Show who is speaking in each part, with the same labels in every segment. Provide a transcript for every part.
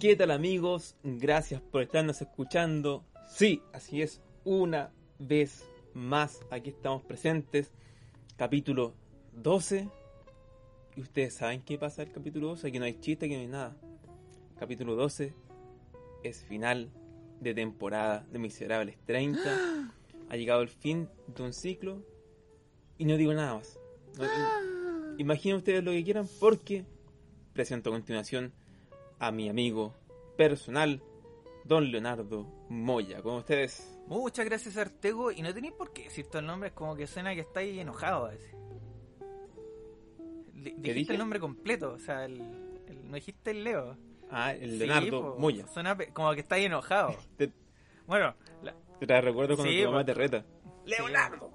Speaker 1: ¿Qué tal amigos? Gracias por estarnos escuchando. Sí, así es, una vez más aquí estamos presentes. Capítulo 12. Y ustedes saben qué pasa el capítulo 12, aquí no hay chiste, aquí no hay nada. Capítulo 12 es final de temporada de Miserables 30. Ha llegado el fin de un ciclo y no digo nada más. No- imaginen ustedes lo que quieran porque presento a continuación a mi amigo personal, don Leonardo Moya. Con ustedes,
Speaker 2: Muchas gracias Artego y no tenéis por qué decir todo el nombre, es como que suena que estáis enojado a veces. Di- Dijiste
Speaker 1: dije?
Speaker 2: el nombre completo, o sea, el, el- no dijiste el Leo.
Speaker 1: ah, el
Speaker 2: Sí,
Speaker 1: Leonardo
Speaker 2: po,
Speaker 1: Moya.
Speaker 2: Suena como que estáis enojado.
Speaker 1: Te,
Speaker 2: Bueno, la-
Speaker 1: te recuerdo cuando
Speaker 2: Sí,
Speaker 1: tu mamá
Speaker 2: po.
Speaker 1: te reta.
Speaker 2: Leonardo.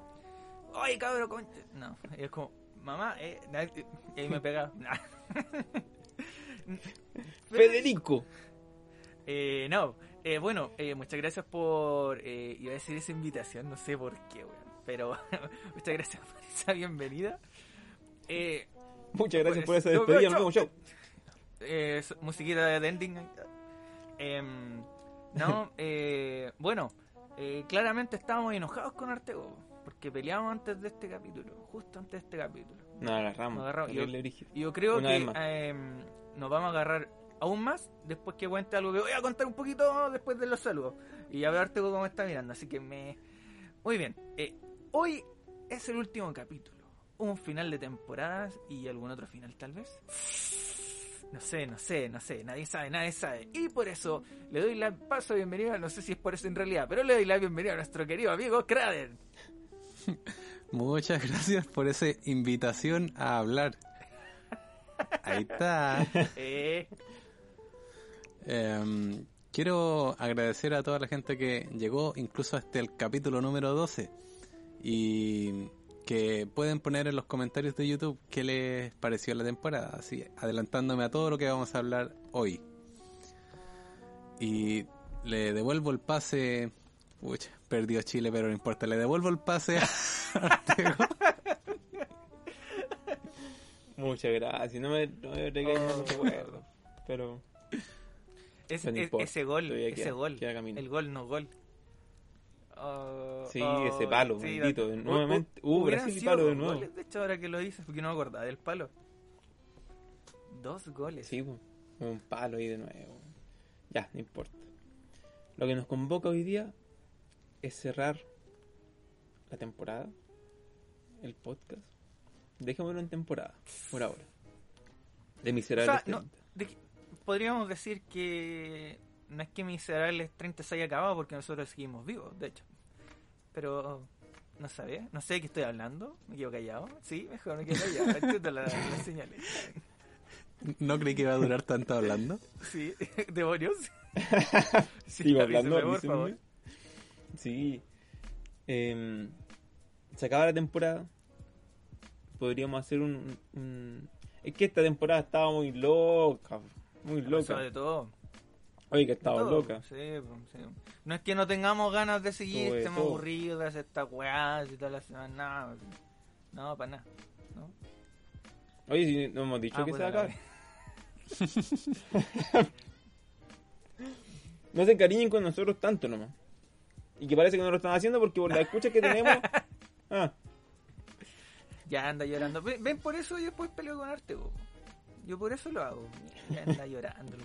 Speaker 2: Ay, cabrón. No, es como, mamá, eh, na- y ahí me pega.
Speaker 1: Federico.
Speaker 2: Eh, no, eh, bueno, eh, muchas gracias por, iba a decir esa invitación, no sé por qué, weón, pero muchas gracias por esa bienvenida.
Speaker 1: Muchas gracias por
Speaker 2: Pues,
Speaker 1: esa
Speaker 2: no,
Speaker 1: despedida.
Speaker 2: no,
Speaker 1: Nos vemos,
Speaker 2: musiquita de ending. Em, no, eh, bueno, claramente estábamos enojados con Artego, porque peleamos antes de este capítulo, justo antes de este capítulo.
Speaker 1: Nos agarramos.
Speaker 2: Nos agarramos. Yo creo
Speaker 1: Una
Speaker 2: que em, nos vamos a agarrar aún más después que cuente algo que voy a contar un poquito después de los saludos. Y a Artego cómo está mirando, así que me... Muy bien, eh, hoy es el último capítulo. Un final de temporadas y algún otro final tal vez. No sé, no sé, no sé, nadie sabe, nadie sabe. Y por eso le doy la paso bienvenida, no sé si es por eso en realidad, pero le doy la bienvenida a nuestro querido amigo Kraden.
Speaker 3: Muchas gracias por esa invitación a hablar. Ahí está.
Speaker 2: Eh,
Speaker 3: quiero agradecer a toda la gente que llegó incluso hasta el capítulo número 12 y que pueden poner en los comentarios de YouTube qué les pareció la temporada, así adelantándome a todo lo que vamos a hablar hoy. Y le devuelvo el pase. Pucha, perdió Chile, pero no importa. Le devuelvo el pase a Artego.
Speaker 1: Muchas gracias. No me, no me recuerdo. Pero
Speaker 2: Es-
Speaker 1: Pero
Speaker 2: es- ese gol, ese
Speaker 1: queda-
Speaker 2: gol,
Speaker 1: queda
Speaker 2: el gol no gol. Oh,
Speaker 1: Sí,
Speaker 2: oh,
Speaker 1: ese palo,
Speaker 2: sí,
Speaker 1: bendito,
Speaker 2: la-
Speaker 1: de- nuevamente. Uh, Brasil y palo de nuevo.
Speaker 2: goles, de hecho, ahora que lo dices, porque no me acordaba del palo. Dos goles.
Speaker 1: sí, un palo ahí de nuevo. Ya, no importa. Lo que nos convoca hoy día es cerrar la temporada, el podcast. Dejémoslo en temporada, por ahora. De
Speaker 2: O
Speaker 1: Miserables
Speaker 2: sea, no,
Speaker 1: 30.
Speaker 2: de que- podríamos decir que no es que Miserables 30 se haya acabado porque nosotros seguimos vivos, de hecho. Pero no sabía, no sé de qué estoy hablando, me quedo callado. Sí, mejor me quedo callado, entiendo la- las señales.
Speaker 3: No creí que iba a durar tanto hablando.
Speaker 2: Sí, demonios. Sí,
Speaker 1: Sigo hablando,
Speaker 2: por favor.
Speaker 1: Sí. Em, se acaba la temporada. Podríamos hacer un, un- Es que esta temporada estaba muy loca. Muy loca.
Speaker 2: Sobre todo.
Speaker 1: Oye, que estaba
Speaker 2: todo,
Speaker 1: loca.
Speaker 2: sí, pues, sí. No es que no tengamos ganas de seguir,
Speaker 1: de
Speaker 2: estemos
Speaker 1: todo.
Speaker 2: aburridos de hacer esta weá y toda la semana. nada. No, para nada. ¿no?
Speaker 1: Oye, si no hemos dicho
Speaker 2: Ah,
Speaker 1: que
Speaker 2: puta
Speaker 1: se va a
Speaker 2: la
Speaker 1: acabar. No se encariñen con nosotros tanto nomás. Y que parece que no lo están haciendo porque por la escucha que tenemos. Ah,
Speaker 2: Ya anda llorando. Ven, ven, por eso yo después peleo con arte, po. Yo por eso lo hago. Ya anda llorando.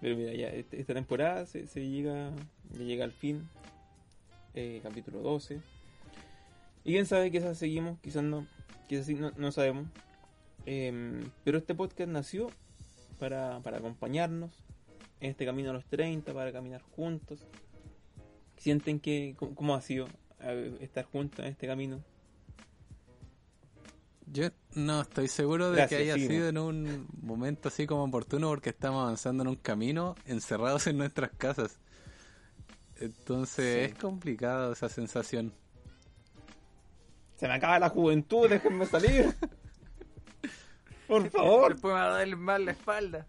Speaker 1: pero mira, ya este- esta temporada se, llega, llega al fin. Eh, capítulo 12. Y quién sabe, quizás seguimos, quizás no. Quizás sí, no, no sabemos. Em, pero este podcast nació para, para acompañarnos en este camino a los 30, para caminar juntos. ¿Sienten que cómo, cómo ha sido estar juntos en este camino?
Speaker 3: Yo No estoy seguro de
Speaker 1: Gracias,
Speaker 3: que haya sido en un momento así como oportuno porque estamos avanzando en un camino encerrados en nuestras casas. Entonces
Speaker 1: Sí.
Speaker 3: es complicado esa sensación.
Speaker 1: Se me acaba la juventud, déjenme salir. Por favor,
Speaker 2: Después me va a dar mal la espalda.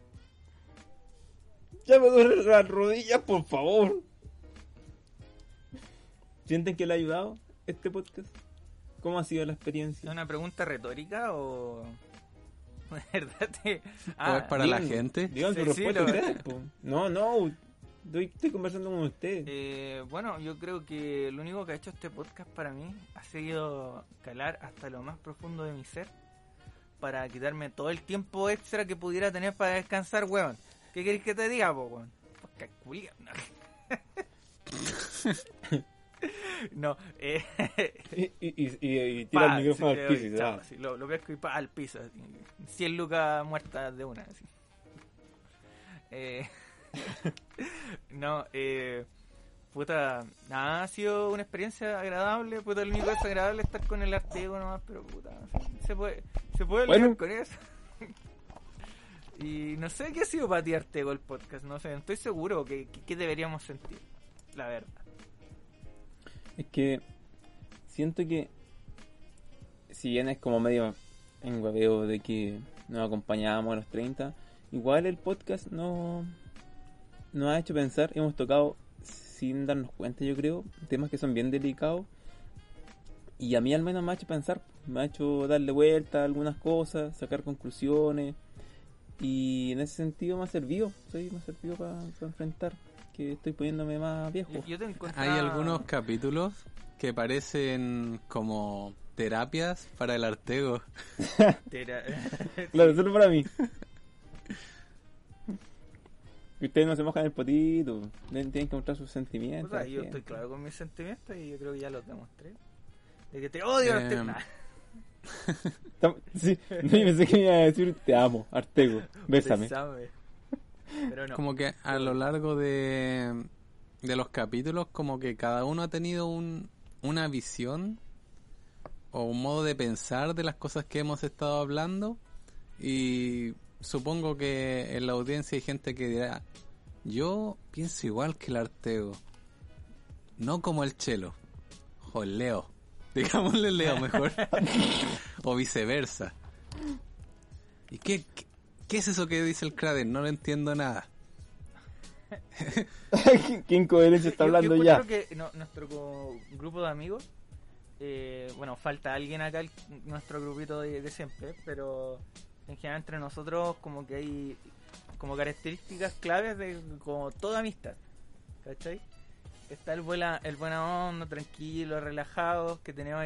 Speaker 1: ya me duelen las rodillas, por favor. ¿Sienten que le ha ayudado este podcast? ¿Cómo ha sido la
Speaker 2: ¿Es
Speaker 1: experiencia?
Speaker 2: una pregunta retórica o.? ¿De verdad te-
Speaker 3: ¿O
Speaker 2: Ah,
Speaker 3: es para la gente?
Speaker 1: Digan su
Speaker 2: Sí, sí,
Speaker 1: respuesta
Speaker 2: lo-
Speaker 1: ustedes, po. No, no, estoy, estoy conversando con ustedes.
Speaker 2: Eh, bueno, yo creo que lo único que ha hecho este podcast para mí ha sido calar hasta lo más profundo de mi ser para quitarme todo el tiempo extra que pudiera tener para descansar, weón. ¿Qué querés que te diga, po, weón? Culiao, No, eh,
Speaker 1: Y, y, y, y- y tira
Speaker 2: pa,
Speaker 1: el micrófono
Speaker 2: sí,
Speaker 1: al piso
Speaker 2: chao, sí, lo, lo pesco y pa, al piso. así. 100 lucas muertas de una. Así. Eh, no, eh, puta, nada, ha sido una experiencia agradable. Puta, lo único desagradable es estar con el Artego nomás, pero puta, se puede, se puede
Speaker 1: Bueno.
Speaker 2: con eso. y no sé qué ha sido para ti Artego el podcast, no sé, estoy seguro que, que- que deberíamos sentir, la verdad.
Speaker 1: Es que siento que si bien es como medio en de que nos acompañábamos a los 30, igual el podcast no nos ha hecho pensar, hemos tocado sin darnos cuenta yo creo, temas que son bien delicados. Y a mí al menos me ha hecho pensar, me ha hecho darle vuelta a algunas cosas, sacar conclusiones. Y en ese sentido me ha servido, sí, me ha servido para enfrentar que estoy poniéndome más viejo.
Speaker 2: Yo, yo te
Speaker 3: Hay algunos capítulos que parecen como terapias para el Artego.
Speaker 1: Claro, solo para mí. Ustedes no se mojan el potito. Tienen que mostrar sus sentimientos.
Speaker 2: Yo estoy claro con mis sentimientos y yo creo que ya los demostré. De que te odio,
Speaker 3: Em,
Speaker 2: Artego.
Speaker 1: Sí, no, yo pensé que me iba a decir te amo, Artego. Bésame.
Speaker 2: besame. Pero no.
Speaker 3: Como que a lo largo de, de los capítulos, como que cada uno ha tenido un, una visión o un modo de pensar de las cosas que hemos estado hablando. Y supongo que en la audiencia hay gente que dirá, yo pienso igual que el Artego. No como el Chelo. O el Leo. Digámosle Leo mejor. o viceversa. ¿Y qué, qué, qué es eso que dice el Kraden? No lo entiendo nada.
Speaker 1: ¿Qué incoherencia está
Speaker 2: Yo-
Speaker 1: hablando
Speaker 2: yo
Speaker 1: ya?
Speaker 2: creo que no- nuestro grupo de amigos, eh, bueno, falta alguien acá, el- nuestro grupito de, de siempre, pero en general entre nosotros como que hay como características claves de como toda amistad, ¿cachai? Está el buena, el buena onda, tranquilo, relajado, que tenemos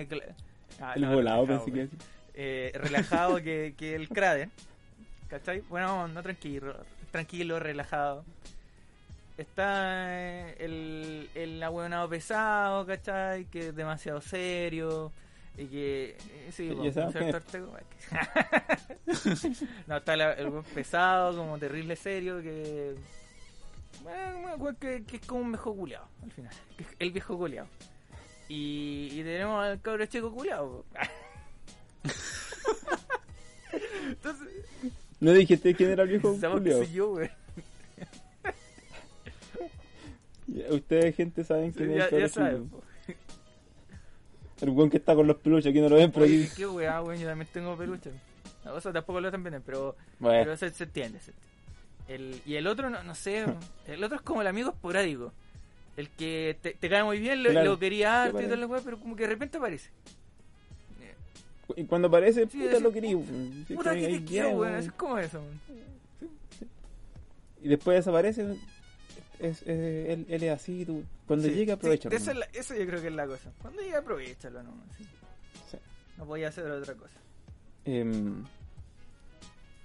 Speaker 2: Ah,
Speaker 1: El
Speaker 2: no,
Speaker 1: volado
Speaker 2: relajado,
Speaker 1: pensé que
Speaker 2: eh, relajado que, que el Kraden. ¿Cachai? Buena onda, tranquilo, tranquilo, relajado. Está eh, el, el ahueonado pesado, ¿cachai? Que es demasiado serio. Y que. eh, sí,
Speaker 1: Sí,
Speaker 2: po,
Speaker 1: ya sabemos
Speaker 2: ¿cierto, Artego? no, está la- el buen pesado, como terrible serio, que. Bueno, bueno, que, que es como un viejo culeado, al final. El viejo culeado. Y, y tenemos al cabro chico culeado. Entonces,
Speaker 1: ¿No dijiste quién era el viejo Julio?
Speaker 2: soy yo, güey.
Speaker 1: Ustedes, gente, saben quién es
Speaker 2: Ya,
Speaker 1: el
Speaker 2: ya po.
Speaker 1: El buen que está con los peluches, aquí no lo ven, pero aquí...
Speaker 2: qué weá, güey, yo también tengo peluche. O sea, tampoco lo están viendo, pero,
Speaker 1: Bueno,
Speaker 2: pero se, se entiende. se entiende. El, y el otro, no, no sé, el otro es como el amigo esporádico. El que te, te cae muy bien, lo,
Speaker 1: Claro,
Speaker 2: lo quería harto y toda la weá, pero como que de repente aparece.
Speaker 1: Y cuando aparece,
Speaker 2: Sí,
Speaker 1: puta lo querí. Sí,
Speaker 2: Puta
Speaker 1: que
Speaker 2: te quiero, weón. Es como eso.
Speaker 1: Y después desaparece. Es, es- él, él es así, tú. Cuando
Speaker 2: Sí,
Speaker 1: llegue,
Speaker 2: sí,
Speaker 1: aprovechalo.
Speaker 2: esa es la- eso yo creo que es la cosa. Cuando llegue, aprovechalo, ¿no? Sí.
Speaker 1: Sí.
Speaker 2: No podía hacer otra cosa.
Speaker 1: Em,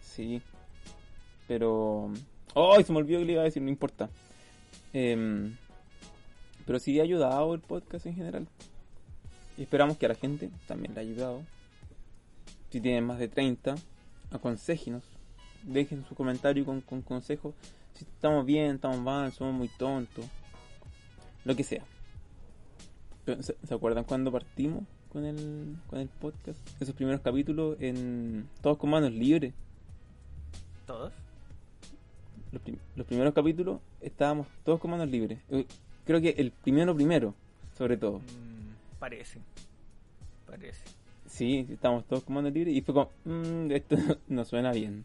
Speaker 1: sí. Pero. ¡Ay! se me olvidó que le iba a decir, no importa. Em, pero sí ha ayudado el podcast en general. Y esperamos que a la gente también le ha ayudado. Si tienen más de 30, aconsejenos. Dejen su comentario con, con consejos. Si estamos bien, estamos mal, somos muy tontos. Lo que sea. ¿Se, se acuerdan cuando partimos? con el, con el podcast, esos primeros capítulos, en todos con manos libres.
Speaker 2: ¿Todos?
Speaker 1: Los, prim- los primeros capítulos estábamos todos con manos libres. Creo que el primero primero, sobre todo.
Speaker 2: Mm, parece. Parece.
Speaker 1: Sí, estábamos todos con manos libres y fue como, "Mm, esto no, suena bien.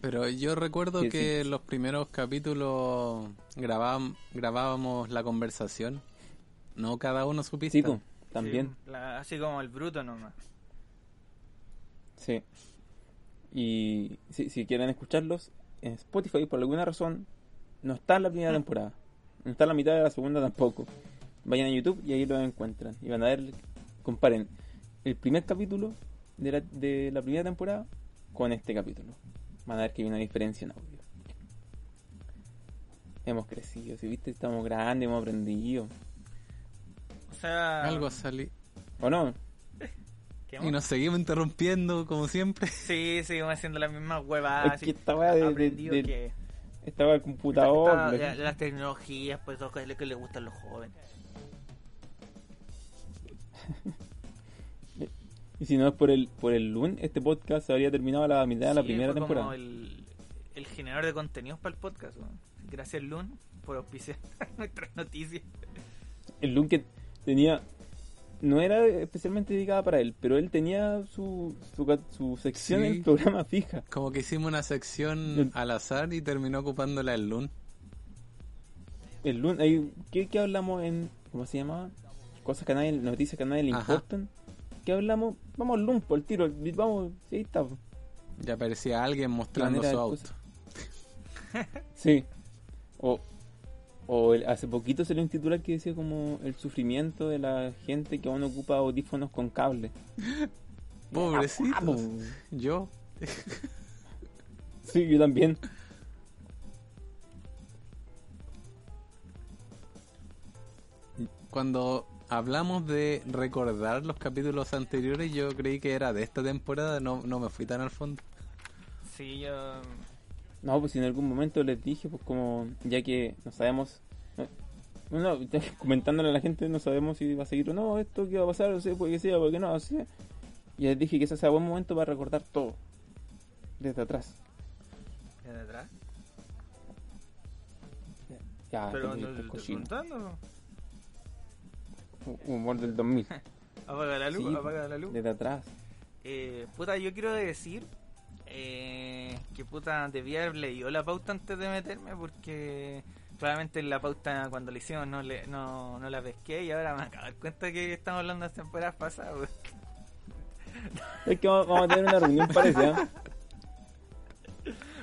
Speaker 3: Pero yo recuerdo
Speaker 1: Sí,
Speaker 3: que
Speaker 1: sí.
Speaker 3: los primeros capítulos grabábamos, grabábamos la conversación. No cada uno su pista.
Speaker 1: Sí, también.
Speaker 2: Sí, la- así como el bruto nomás.
Speaker 1: Sí. Y si, si quieren escucharlos, en Spotify por alguna razón no está en la primera temporada. No está en la mitad de la segunda tampoco. Vayan a YouTube y ahí lo encuentran. Y van a ver, comparen el primer capítulo de la, de la primera temporada con este capítulo. Van a ver que hay una diferencia en audio. Hemos crecido, si viste, estamos grandes, hemos aprendido.
Speaker 2: O sea...
Speaker 3: Algo salí.
Speaker 1: ¿O no?
Speaker 2: ¿qué
Speaker 3: Y nos seguimos interrumpiendo como siempre.
Speaker 2: Sí, seguimos haciendo las mismas huevadas.
Speaker 1: Es que esta de- de-
Speaker 2: aprendido
Speaker 1: del-
Speaker 2: que...
Speaker 1: Estaba el computador.
Speaker 2: Esta-
Speaker 1: la-
Speaker 2: la- las tecnologías, pues, lo que, lo que le gustan a los jóvenes.
Speaker 1: Y si no es por el por el lunes, este podcast se habría terminado a la mitad de la primera
Speaker 2: fue
Speaker 1: temporada.
Speaker 2: Como el, el generador de contenidos para el podcast. Gracias, Lun, por auspiciar nuestras noticias.
Speaker 1: El Lun que tenía no era especialmente dedicada para él, pero él tenía su su, sección
Speaker 3: Sí.
Speaker 1: en el programa fija.
Speaker 3: Como que hicimos una sección al azar y terminó ocupándola el LUN.
Speaker 1: El Lun, ¿qué, qué hablamos en cómo se llamaba? Cosas que a nadie, noticias que a nadie le
Speaker 3: Ajá.
Speaker 1: importan. ¿Qué hablamos? Vamos al por el tiro, vamos, sí, ahí está.
Speaker 3: Ya aparecía alguien mostrando su auto.
Speaker 1: Sí. O, o el- hace poquito salió un titular que decía como el sufrimiento de la gente que aún ocupa audífonos con cable.
Speaker 3: Pobrecitos.
Speaker 1: Vamos.
Speaker 3: Yo.
Speaker 1: Sí, yo también.
Speaker 3: Cuando hablamos de recordar los capítulos anteriores, yo creí que era de esta temporada, no, no me fui tan al fondo.
Speaker 2: Sí, yo.
Speaker 1: No, pues en algún momento les dije, pues como, ya que no sabemos, no, no, comentándole a la gente, no sabemos si va a seguir o no, esto qué va a pasar, no sé, puede que sea, puede que no, no sé. Y les dije que ese sea buen momento para recordar todo, desde atrás.
Speaker 2: ¿De atrás?
Speaker 1: Ya,
Speaker 2: Pero no le estoy contando.
Speaker 1: Humor del 2000.
Speaker 2: Apaga la luz,
Speaker 1: Sí,
Speaker 2: apaga la luz.
Speaker 1: Desde atrás.
Speaker 2: Eh, puta, yo quiero decir eh, que puta, debía haber leído la pauta antes de meterme porque claramente en la pauta cuando la hicimos no, le, no, no la pesqué y ahora me acabo de dar cuenta que estamos hablando de las temporadas pasadas.
Speaker 1: Es que vamos vamos a tener una reunión, parece, ¿ah?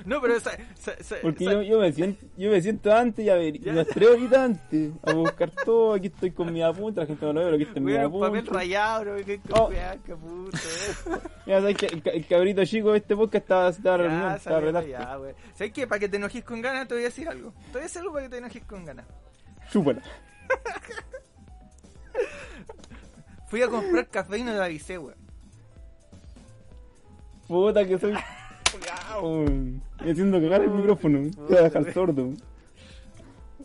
Speaker 2: No, pero sa- sa- sa-
Speaker 1: Porque yo, yo, me siento, yo me siento antes y a ver,
Speaker 2: Ya.
Speaker 1: unas tres horitas antes a buscar todo. Aquí estoy con mi apunte, la gente no lo ve, pero aquí está mi
Speaker 2: un papel
Speaker 1: apunte.
Speaker 2: rayado, bro, qué
Speaker 1: Oh.
Speaker 2: qué puto. eh.
Speaker 1: Ya sabes que el, ca- el cabrito chico de este podcast estaba, estaba
Speaker 2: Ya,
Speaker 1: estaba
Speaker 2: weón. ¿Sabes qué? Para que te enojes con ganas, te voy a decir algo. Te voy a decir algo para que te enojes con ganas.
Speaker 1: Chúpala.
Speaker 2: Fui a comprar café y no te avisé, weón.
Speaker 1: Puta que soy. Culeao, Me haciendo cagar el micrófono. Te voy a dejar sordo.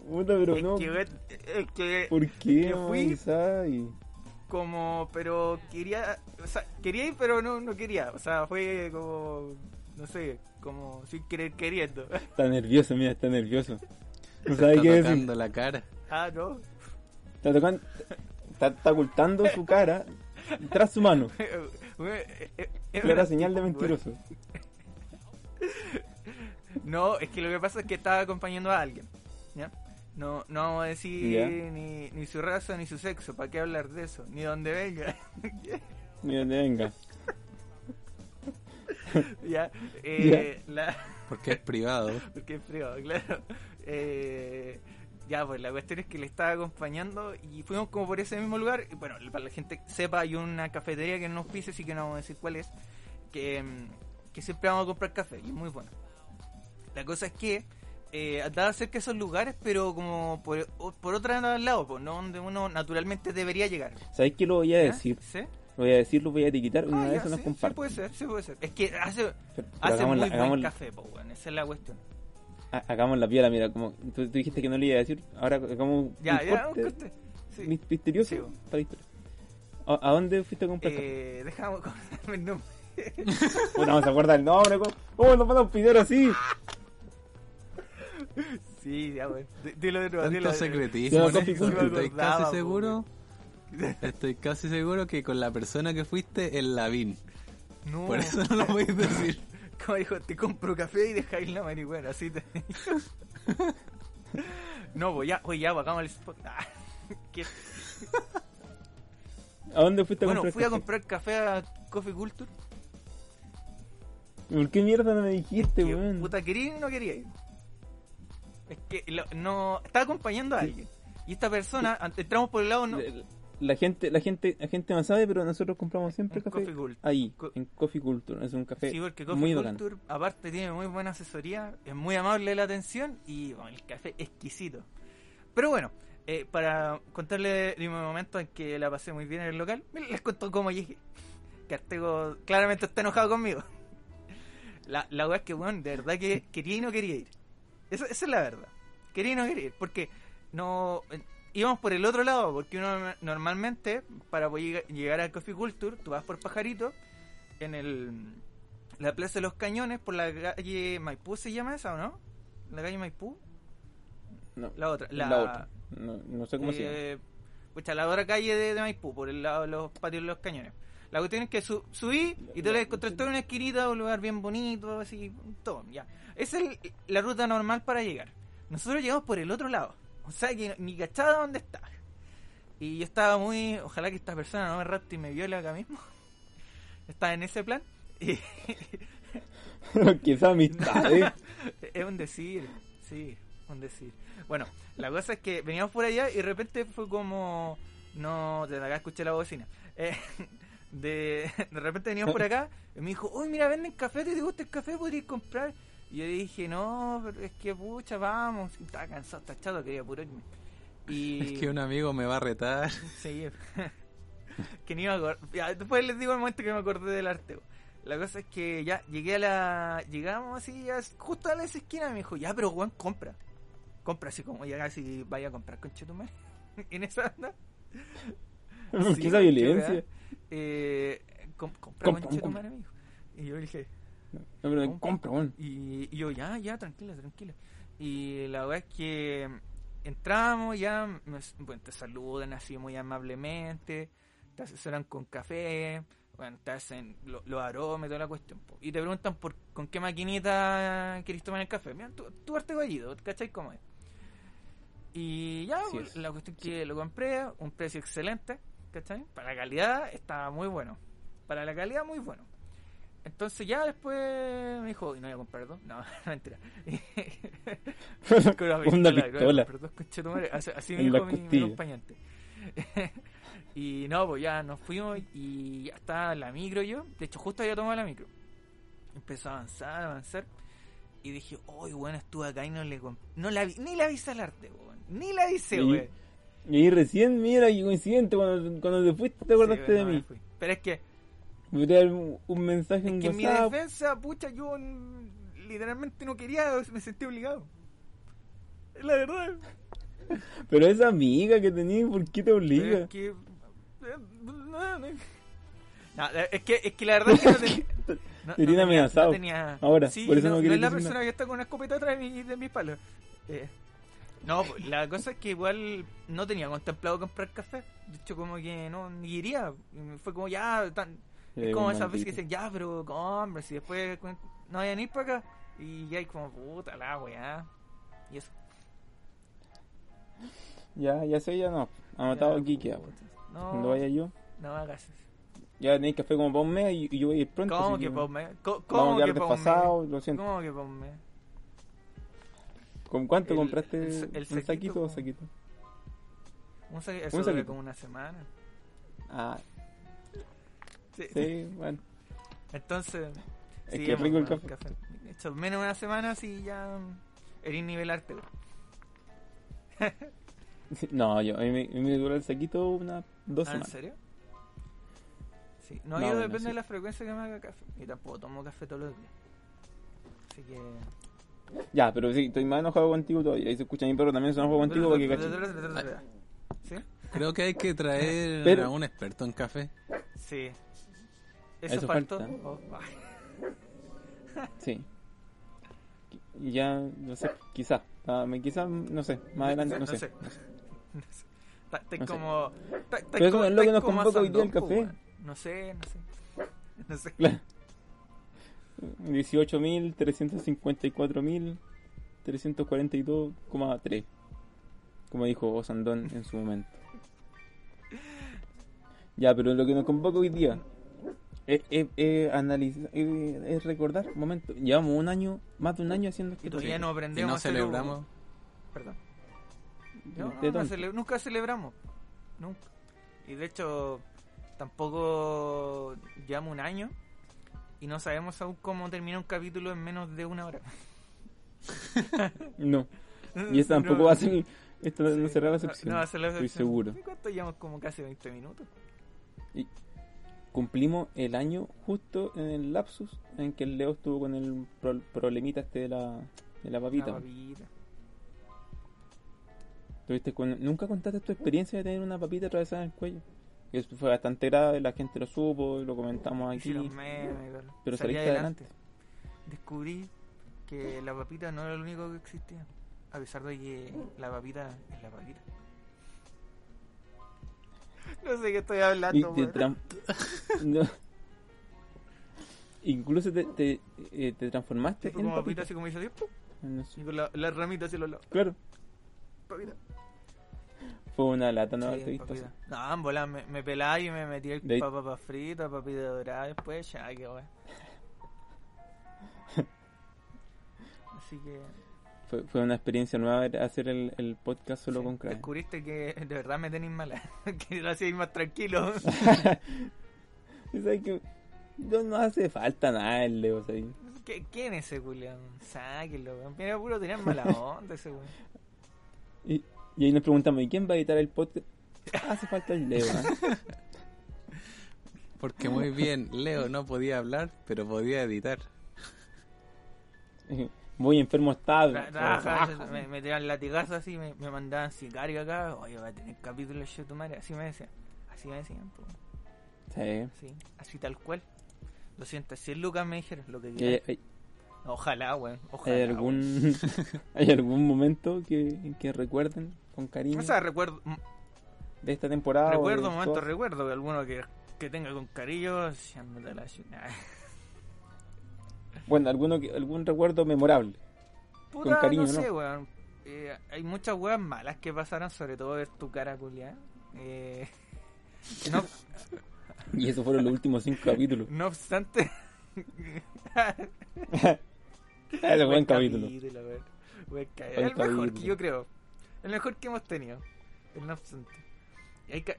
Speaker 1: Puta, pero
Speaker 2: Es
Speaker 1: no.
Speaker 2: que, es que
Speaker 1: ¿Por qué,
Speaker 2: que fui- como, pero quería, o sea, quería ir, pero no, no quería. O sea, fue como, no sé, como sin querer queriendo.
Speaker 1: Está nervioso, mira, está nervioso. No sabe
Speaker 3: Está
Speaker 1: qué decir.
Speaker 3: tocando la cara.
Speaker 2: ah, no.
Speaker 1: Está tocando. Está, está ocultando su cara tras su mano.
Speaker 2: Es
Speaker 1: Clara
Speaker 2: una
Speaker 1: señal de mentiroso.
Speaker 2: No, es que lo que pasa es que estaba acompañando a alguien. ¿Ya? No, no vamos a decir ni, ni su raza ni su sexo. ¿Para qué hablar de eso? Ni dónde venga.
Speaker 1: Mira, donde venga.
Speaker 2: ya. Eh, la-
Speaker 3: Porque es privado.
Speaker 2: porque es privado, claro. Eh, ya, pues la cuestión es que le estaba acompañando y fuimos como por ese mismo lugar. Y bueno, para la gente que sepa, hay una cafetería que nos pise, así que no vamos a decir cuál es. Que, mm, que siempre vamos a comprar café y es muy bueno. La cosa es que eh, andaba cerca de esos lugares, pero como por, por otra al lado, pues, no donde uno naturalmente debería llegar.
Speaker 1: ¿Sabéis qué lo voy a
Speaker 2: ¿Ya?
Speaker 1: decir?
Speaker 2: ¿Sí?
Speaker 1: Lo voy a decir, lo voy a etiquetar. Una
Speaker 2: Ah,
Speaker 1: de
Speaker 2: ya,
Speaker 1: nos
Speaker 2: sí, sí
Speaker 1: comparte.
Speaker 2: puede ser, sí puede ser. Es que hace,
Speaker 1: Pero- pero
Speaker 2: hace muy
Speaker 1: la-
Speaker 2: buen
Speaker 1: hagamos-
Speaker 2: café, pues, bueno, esa es la cuestión.
Speaker 1: ha- hagamos la piola, mira, como tú, tú dijiste que no le iba a decir, ahora hagamos
Speaker 2: Ya,
Speaker 1: un
Speaker 2: ya, un
Speaker 1: corte
Speaker 2: corte. Sí.
Speaker 1: mis- misterioso
Speaker 2: Sí.
Speaker 1: ¿A, dónde fuiste a comprar café?
Speaker 2: Eh, dejamos acordarme el nombre.
Speaker 1: Puta, no se acuerda el nombre. ¿Cómo, cómo nos van a auspiciar así?
Speaker 2: Sí, ya, güey. D- Dilo de nuevo, dilo
Speaker 3: Tanto
Speaker 2: de
Speaker 3: secretismo.
Speaker 1: No
Speaker 3: Estoy casi seguro. Estoy casi seguro que con la persona que fuiste, el Lavín.
Speaker 2: No.
Speaker 3: Por eso no lo podéis decir.
Speaker 2: Como dijo, te compro café y dejáis la marihuana, así te No, pues ya, oye, ya, hagamos el spot. Ah, qué-
Speaker 1: ¿A dónde fuiste a
Speaker 2: Bueno,
Speaker 1: comprar
Speaker 2: fui a comprar café a Coffee Culture.
Speaker 1: ¿Por qué mierda no me dijiste, weón?
Speaker 2: puta, quería y no quería ir. Es que lo- no, estaba acompañando a alguien. Y esta persona, entramos por el lado, no,
Speaker 1: La, gente, la gente, la gente no sabe, pero nosotros compramos siempre
Speaker 2: En
Speaker 1: café
Speaker 2: Coffee Culture.
Speaker 1: ahí,
Speaker 2: Co-
Speaker 1: en Coffee Culture. Es un café
Speaker 2: Sí, porque Coffee
Speaker 1: muy bacán.
Speaker 2: Culture, aparte, tiene muy buena asesoría, es muy amable la atención y bueno, el café exquisito. Pero bueno, eh, para contarle de mi momento en que la pasé muy bien en el local, les cuento cómo llegué. Que Artego claramente está enojado conmigo. La, la weá es que, bueno, de verdad que quería y no quería ir. Esa, esa es la verdad. Quería y no quería ir, porque no eh, íbamos por el otro lado, porque uno normalmente, para poder llegar al Coffee Culture, tú vas por Pajarito, en el la Plaza de los Cañones, por la calle Maipú, ¿se llama esa o no? ¿La calle Maipú?
Speaker 1: No,
Speaker 2: La otra. La,
Speaker 1: la otra. No, no sé cómo se llama.
Speaker 2: eh, pucha, la otra calle de, de Maipú, por el lado de los patios de los cañones. La cuestión es que su, subí y te la encontré en una esquinita, un lugar bien bonito, así, todo, ya. Esa es el- la ruta normal para llegar. Nosotros llegamos por el otro lado. O sea que ni cachaba dónde estaba. Y yo estaba muy. Ojalá que esta persona no me rapte y me viole acá mismo. Estaba en ese plan. Y
Speaker 1: esa amistad, eh.
Speaker 2: es un decir, sí, un decir. Bueno, la cosa es que veníamos por allá y de repente fue como. No, desde acá escuché la bocina. Eh, de, de repente veníamos por acá y me dijo, uy, mira, venden café, ¿te gusta el café? ¿Podrías comprar? Y yo dije, no, pero es que pucha, vamos. Y estaba cansado, estaba chato, quería apurarme. Y...
Speaker 3: Es que un amigo me va a retar.
Speaker 2: Sí, que ni me ya, después les digo el momento que me acordé del arte. La cosa es que ya llegué a la. Llegamos así, ya justo a esa esquina. Y me dijo, ya, pero Juan, compra. Compra así como llega así, vaya a comprar con Chetumare. en esa onda.
Speaker 1: ¿Por
Speaker 2: Sí,
Speaker 1: qué esa violencia?
Speaker 2: Eh, com- compra
Speaker 1: Compra,
Speaker 2: dijo. Y yo dije,
Speaker 1: No, pero compra, weón.
Speaker 2: y, y yo, ya, ya, tranquila, tranquila. Y la verdad es que entramos, ya, bueno, te saludan así muy amablemente, te asesoran con café, bueno, te hacen lo- los aromas y toda la cuestión. po. Y te preguntan por con qué maquinita querés tomar el café. Mira, tú, tú arte gallido, ¿cachai cómo es? Y ya, pues,
Speaker 1: es.
Speaker 2: la cuestión es que lo compré, un precio excelente, ¿cachai? Para la calidad estaba muy bueno. Para la calidad muy bueno. Entonces ya después me dijo, ¿y no voy a comprar dos? No, no mentira. Con
Speaker 1: Una
Speaker 2: pistola, dos. Así, así me dijo mi, mi acompañante. y no, pues ya nos fuimos y ya estaba la micro yo. De hecho, justo había tomado la micro. Empezó a avanzar, a avanzar. Y dije, uy, bueno, estuve acá y no le comp- No la vi, ni la avisé al arte, weón. Ni la avisé, weón.
Speaker 1: Y ahí recién, mira, qué coincidente, cuando, cuando te fuiste te acordaste
Speaker 2: Sí,
Speaker 1: de
Speaker 2: me
Speaker 1: mí.
Speaker 2: fui. Pero es que
Speaker 1: Me un, un mensaje en
Speaker 2: Es que en mi
Speaker 1: WhatsApp.
Speaker 2: defensa, pucha, yo literalmente no quería, me sentí obligado. Es la verdad.
Speaker 1: Pero esa amiga que tenías, ¿por qué te
Speaker 2: Pero
Speaker 1: obliga?
Speaker 2: es que. eh, no, no. No, es que, es que la verdad es que no tenía. No,
Speaker 1: Te tiene amenazado.
Speaker 2: tenía-
Speaker 1: Ahora,
Speaker 2: sí,
Speaker 1: por eso no
Speaker 2: no, es la persona
Speaker 1: nada.
Speaker 2: que está con una escopeta atrás de mi, de mi palo. Eh, no, la cosa es que igual no tenía contemplado comprar café. De hecho, como que no, ni iría. Fue como ya. Tan, es
Speaker 1: Eh,
Speaker 2: como
Speaker 1: un
Speaker 2: esas veces que dicen, ya, pero compra, si después no vayan a ir para acá. Y ya hay como, puta la weá. Y eso.
Speaker 1: Ya, ya sé, ya no. Aquí queda.
Speaker 2: puta.
Speaker 1: pues.
Speaker 2: No,
Speaker 1: Cuando vaya yo,
Speaker 2: no hagas eso.
Speaker 1: ya tenéis café como para un mes y, y yo voy a ir pronto.
Speaker 2: ¿Cómo que ponme? Co-
Speaker 1: Vamos
Speaker 2: ¿Cómo
Speaker 1: a
Speaker 2: que
Speaker 1: quedar
Speaker 2: ponme?
Speaker 1: desfasados, lo siento.
Speaker 2: ¿Cómo que ponme?
Speaker 1: ¿Con cuánto
Speaker 2: El-
Speaker 1: compraste?
Speaker 2: el
Speaker 1: ¿Un
Speaker 2: saquito,
Speaker 1: saquito o saquito?
Speaker 2: Un sa- eso
Speaker 1: Un saquito.
Speaker 2: como una semana.
Speaker 1: Ah,
Speaker 2: Sí.
Speaker 1: sí, bueno.
Speaker 2: Entonces.
Speaker 1: Es
Speaker 2: sí,
Speaker 1: que rico el café.
Speaker 2: De hecho, menos de una semana si ya mm, eres nivelarte.
Speaker 1: No, yo, a mí me, me dura el saquito unas dos
Speaker 2: ¿Ah, ¿En
Speaker 1: semanas.
Speaker 2: serio? Sí. No,
Speaker 1: No,
Speaker 2: yo
Speaker 1: bueno,
Speaker 2: depende
Speaker 1: sí.
Speaker 2: de la frecuencia que me haga café. Y tampoco tomo café todos los días. Así que.
Speaker 1: Ya, pero sí, estoy más enojado contigo todavía. Ahí se escucha a mi perro también se enoja contigo porque caché.
Speaker 2: ¿Sí?
Speaker 3: Creo que hay que traer
Speaker 1: Pero-
Speaker 3: a un experto en café.
Speaker 2: Sí. Eso,
Speaker 1: Eso
Speaker 2: faltó.
Speaker 1: falta.
Speaker 2: Oh.
Speaker 1: Sí. Ya, no sé, quizás. quizás, no sé, más adelante, no,
Speaker 2: No
Speaker 1: sé.
Speaker 2: No sé.
Speaker 1: No sé.
Speaker 2: como.
Speaker 1: Pero eso es lo que nos convoca hoy día el café.
Speaker 2: No sé, no sé. No sé.
Speaker 1: Claro. 18.000, 354.000, 342,3. Como dijo Osandón en su momento. Ya, pero lo que nos convoca hoy día es, es, es analizar, es, es recordar un momento. Llevamos un año, más de un año haciendo
Speaker 2: Y
Speaker 1: este
Speaker 2: todavía no
Speaker 1: podcast.
Speaker 3: Y
Speaker 2: aprendemos
Speaker 3: no celebramos.
Speaker 2: Perdón. No, no, no cele- nunca celebramos. Nunca. Y de hecho, tampoco llevamos un año y no sabemos aún cómo termina un capítulo en menos de una hora.
Speaker 1: No. Y esta tampoco
Speaker 2: No.
Speaker 1: va a ser. Esto no será la excepción.
Speaker 2: no va a ser la
Speaker 1: Estoy
Speaker 2: excepción.
Speaker 1: seguro.
Speaker 2: ¿Y ¿Cuánto llevamos? Como casi 20 minutos.
Speaker 1: Y cumplimos el año justo en el lapsus en que el Leo estuvo con el pro- problemita este de la, de la papita.
Speaker 2: Una papita.
Speaker 1: Tuviste con- Nunca contaste tu experiencia de tener una papita atravesada en el cuello. Y Eso fue bastante grave, la gente lo supo y lo comentamos aquí.
Speaker 2: Memes, y.
Speaker 1: Pero
Speaker 2: Salí
Speaker 1: saliste adelante.
Speaker 2: Descubrí que la papita no era lo único que existía. A pesar de que la papita es la papita. No sé qué estoy
Speaker 1: Y
Speaker 2: hablando,
Speaker 1: te No. Incluso te, te, eh, te transformaste en
Speaker 2: como
Speaker 1: papita.
Speaker 2: papita así como hizo ¡pum!
Speaker 1: No sé.
Speaker 2: y con la, la ramita así los lados.
Speaker 1: Claro,
Speaker 2: Papita.
Speaker 1: Fue una lata no
Speaker 2: Sí. No, en bola, me, me pelaba y me metí el
Speaker 1: De ahí-
Speaker 2: papa frita, papita dorada después, ya, qué weón. Así que
Speaker 1: Fue, fue una experiencia nueva hacer el, el podcast solo
Speaker 2: sí,
Speaker 1: con Craig.
Speaker 2: descubriste que de verdad me tenéis mala, que lo hacíais más tranquilo.
Speaker 1: Sabes que no, no hace falta nada el Leo, ¿sabes?
Speaker 2: ¿Qué- ¿Quién es ese culiao? Sáquenlo, weón. Mira, puro tenían mala onda ese weón.
Speaker 1: Y, y ahí nos preguntamos, ¿y quién va a editar el podcast? Hace falta el Leo, ¿eh?
Speaker 3: Porque muy bien, Leo no podía hablar, pero podía editar.
Speaker 1: Muy enfermo estaba.
Speaker 2: Me, me tiraban latigazos así, me, me mandaban sicario acá. Oye, va a tener capítulo de tu madre. Así me decían. Así me decían.
Speaker 1: Sí.
Speaker 2: Sí, así tal cual. 200, lucas me dijeron lo que
Speaker 1: ¿Y
Speaker 2: quieran.
Speaker 1: ¿Hay,
Speaker 2: Ojalá, weón. Ojalá.
Speaker 1: hay algún hay algún momento que, que recuerden con cariño
Speaker 2: O sea, recuerdo,
Speaker 1: de esta temporada?
Speaker 2: recuerdo, momento recuerdo que alguno que, que tenga con cariño, echándote la.
Speaker 1: Bueno, alguno que, algún recuerdo memorable.
Speaker 2: Puta,
Speaker 1: cariño,
Speaker 2: no sé,
Speaker 1: ¿no?
Speaker 2: weón. Eh, hay muchas weas malas que pasaron, sobre todo ver tu cara culiada. Eh, no,
Speaker 1: Y esos fueron los últimos cinco capítulos.
Speaker 2: no obstante.
Speaker 1: Ese buen capítulo.
Speaker 2: weón. Buen ca-
Speaker 1: Buen
Speaker 2: el mejor que yo creo. El mejor que hemos tenido. El no hay ca-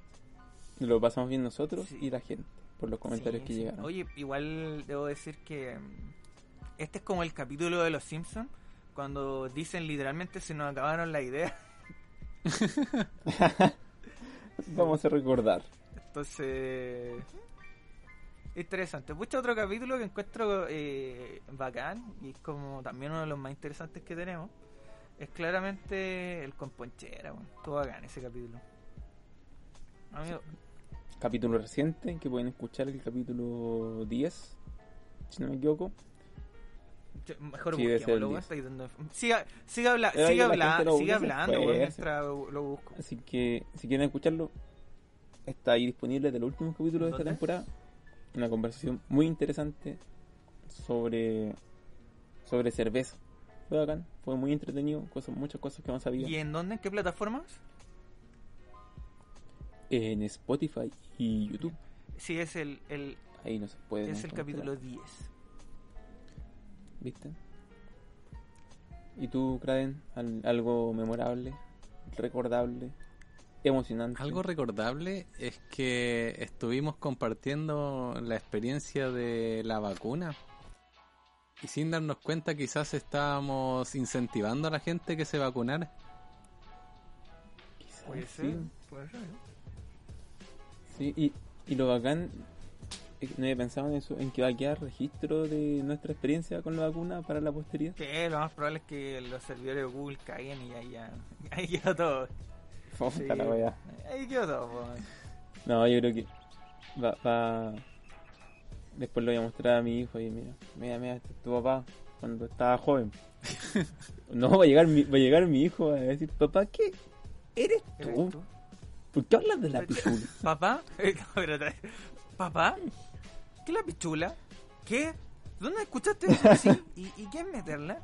Speaker 1: Lo pasamos bien nosotros
Speaker 2: Sí.
Speaker 1: y la gente por los comentarios
Speaker 2: Sí,
Speaker 1: que
Speaker 2: sí.
Speaker 1: llegaron.
Speaker 2: Oye, igual debo decir que mm, este es como el capítulo de los Simpsons cuando dicen literalmente se nos acabaron las ideas.
Speaker 1: Vamos a recordar.
Speaker 2: Entonces, interesante. Mucho otro capítulo que encuentro eh, bacán y es como también uno de los más interesantes que tenemos. Es claramente el componchera, bueno. Todo bacán ese capítulo. Amigo,
Speaker 1: Capítulo reciente que pueden escuchar el capítulo 10, si no me equivoco.
Speaker 2: yo- mejor
Speaker 1: Sí,
Speaker 2: busquémoslo, weón,
Speaker 1: 10.
Speaker 2: estoy dando- Siga, siga, habla- siga,
Speaker 1: la
Speaker 2: habla- siga hablando
Speaker 1: pues.
Speaker 2: mientras lo busco.
Speaker 1: Así que si quieren escucharlo, está ahí disponible del último capítulo de esta temporada. Una conversación muy interesante sobre sobre cerveza. Fue bacán, fue muy entretenido, cosas, muchas cosas que no sabía.
Speaker 2: ¿Y en dónde? ¿En qué plataformas?
Speaker 1: En Spotify y YouTube,
Speaker 2: Sí, es el, el,
Speaker 1: ahí no se puede.
Speaker 2: es el capítulo 10.
Speaker 1: ¿Viste? ¿Y tú, Kraden? Al- ¿Algo memorable, recordable, emocionante?
Speaker 3: Algo recordable es que estuvimos compartiendo la experiencia de la vacuna. Y sin darnos cuenta quizás estábamos incentivando a la gente que se vacunara.
Speaker 1: Quizás,
Speaker 2: Puede
Speaker 1: sí.
Speaker 2: ser. Puede ser.
Speaker 1: Sí, y, y lo bacán, que no había pensado en eso, en que va a quedar registro de nuestra experiencia con la vacuna para la posteridad.
Speaker 2: Que lo más probable es que los servidores de Google caigan y ahí ya, ahí quedó todo. Sí.
Speaker 1: la wea.
Speaker 2: Ahí quedó todo, po.
Speaker 1: No, yo creo que va, va... Después lo voy a mostrar a mi hijo y mira, mira, mira, este es tu papá cuando estaba joven. no, va a llegar mi, va a llegar mi hijo a decir, papá, ¿qué? ¿Eres
Speaker 2: ¿Eres
Speaker 1: tú?
Speaker 2: tú?
Speaker 1: ¿Por qué hablas de la pichula?
Speaker 2: ¿Papá? ¿Papá? ¿Qué es la pichula? ¿Qué? ¿Dónde escuchaste eso? así? ¿Y, ¿Y qué es meterla?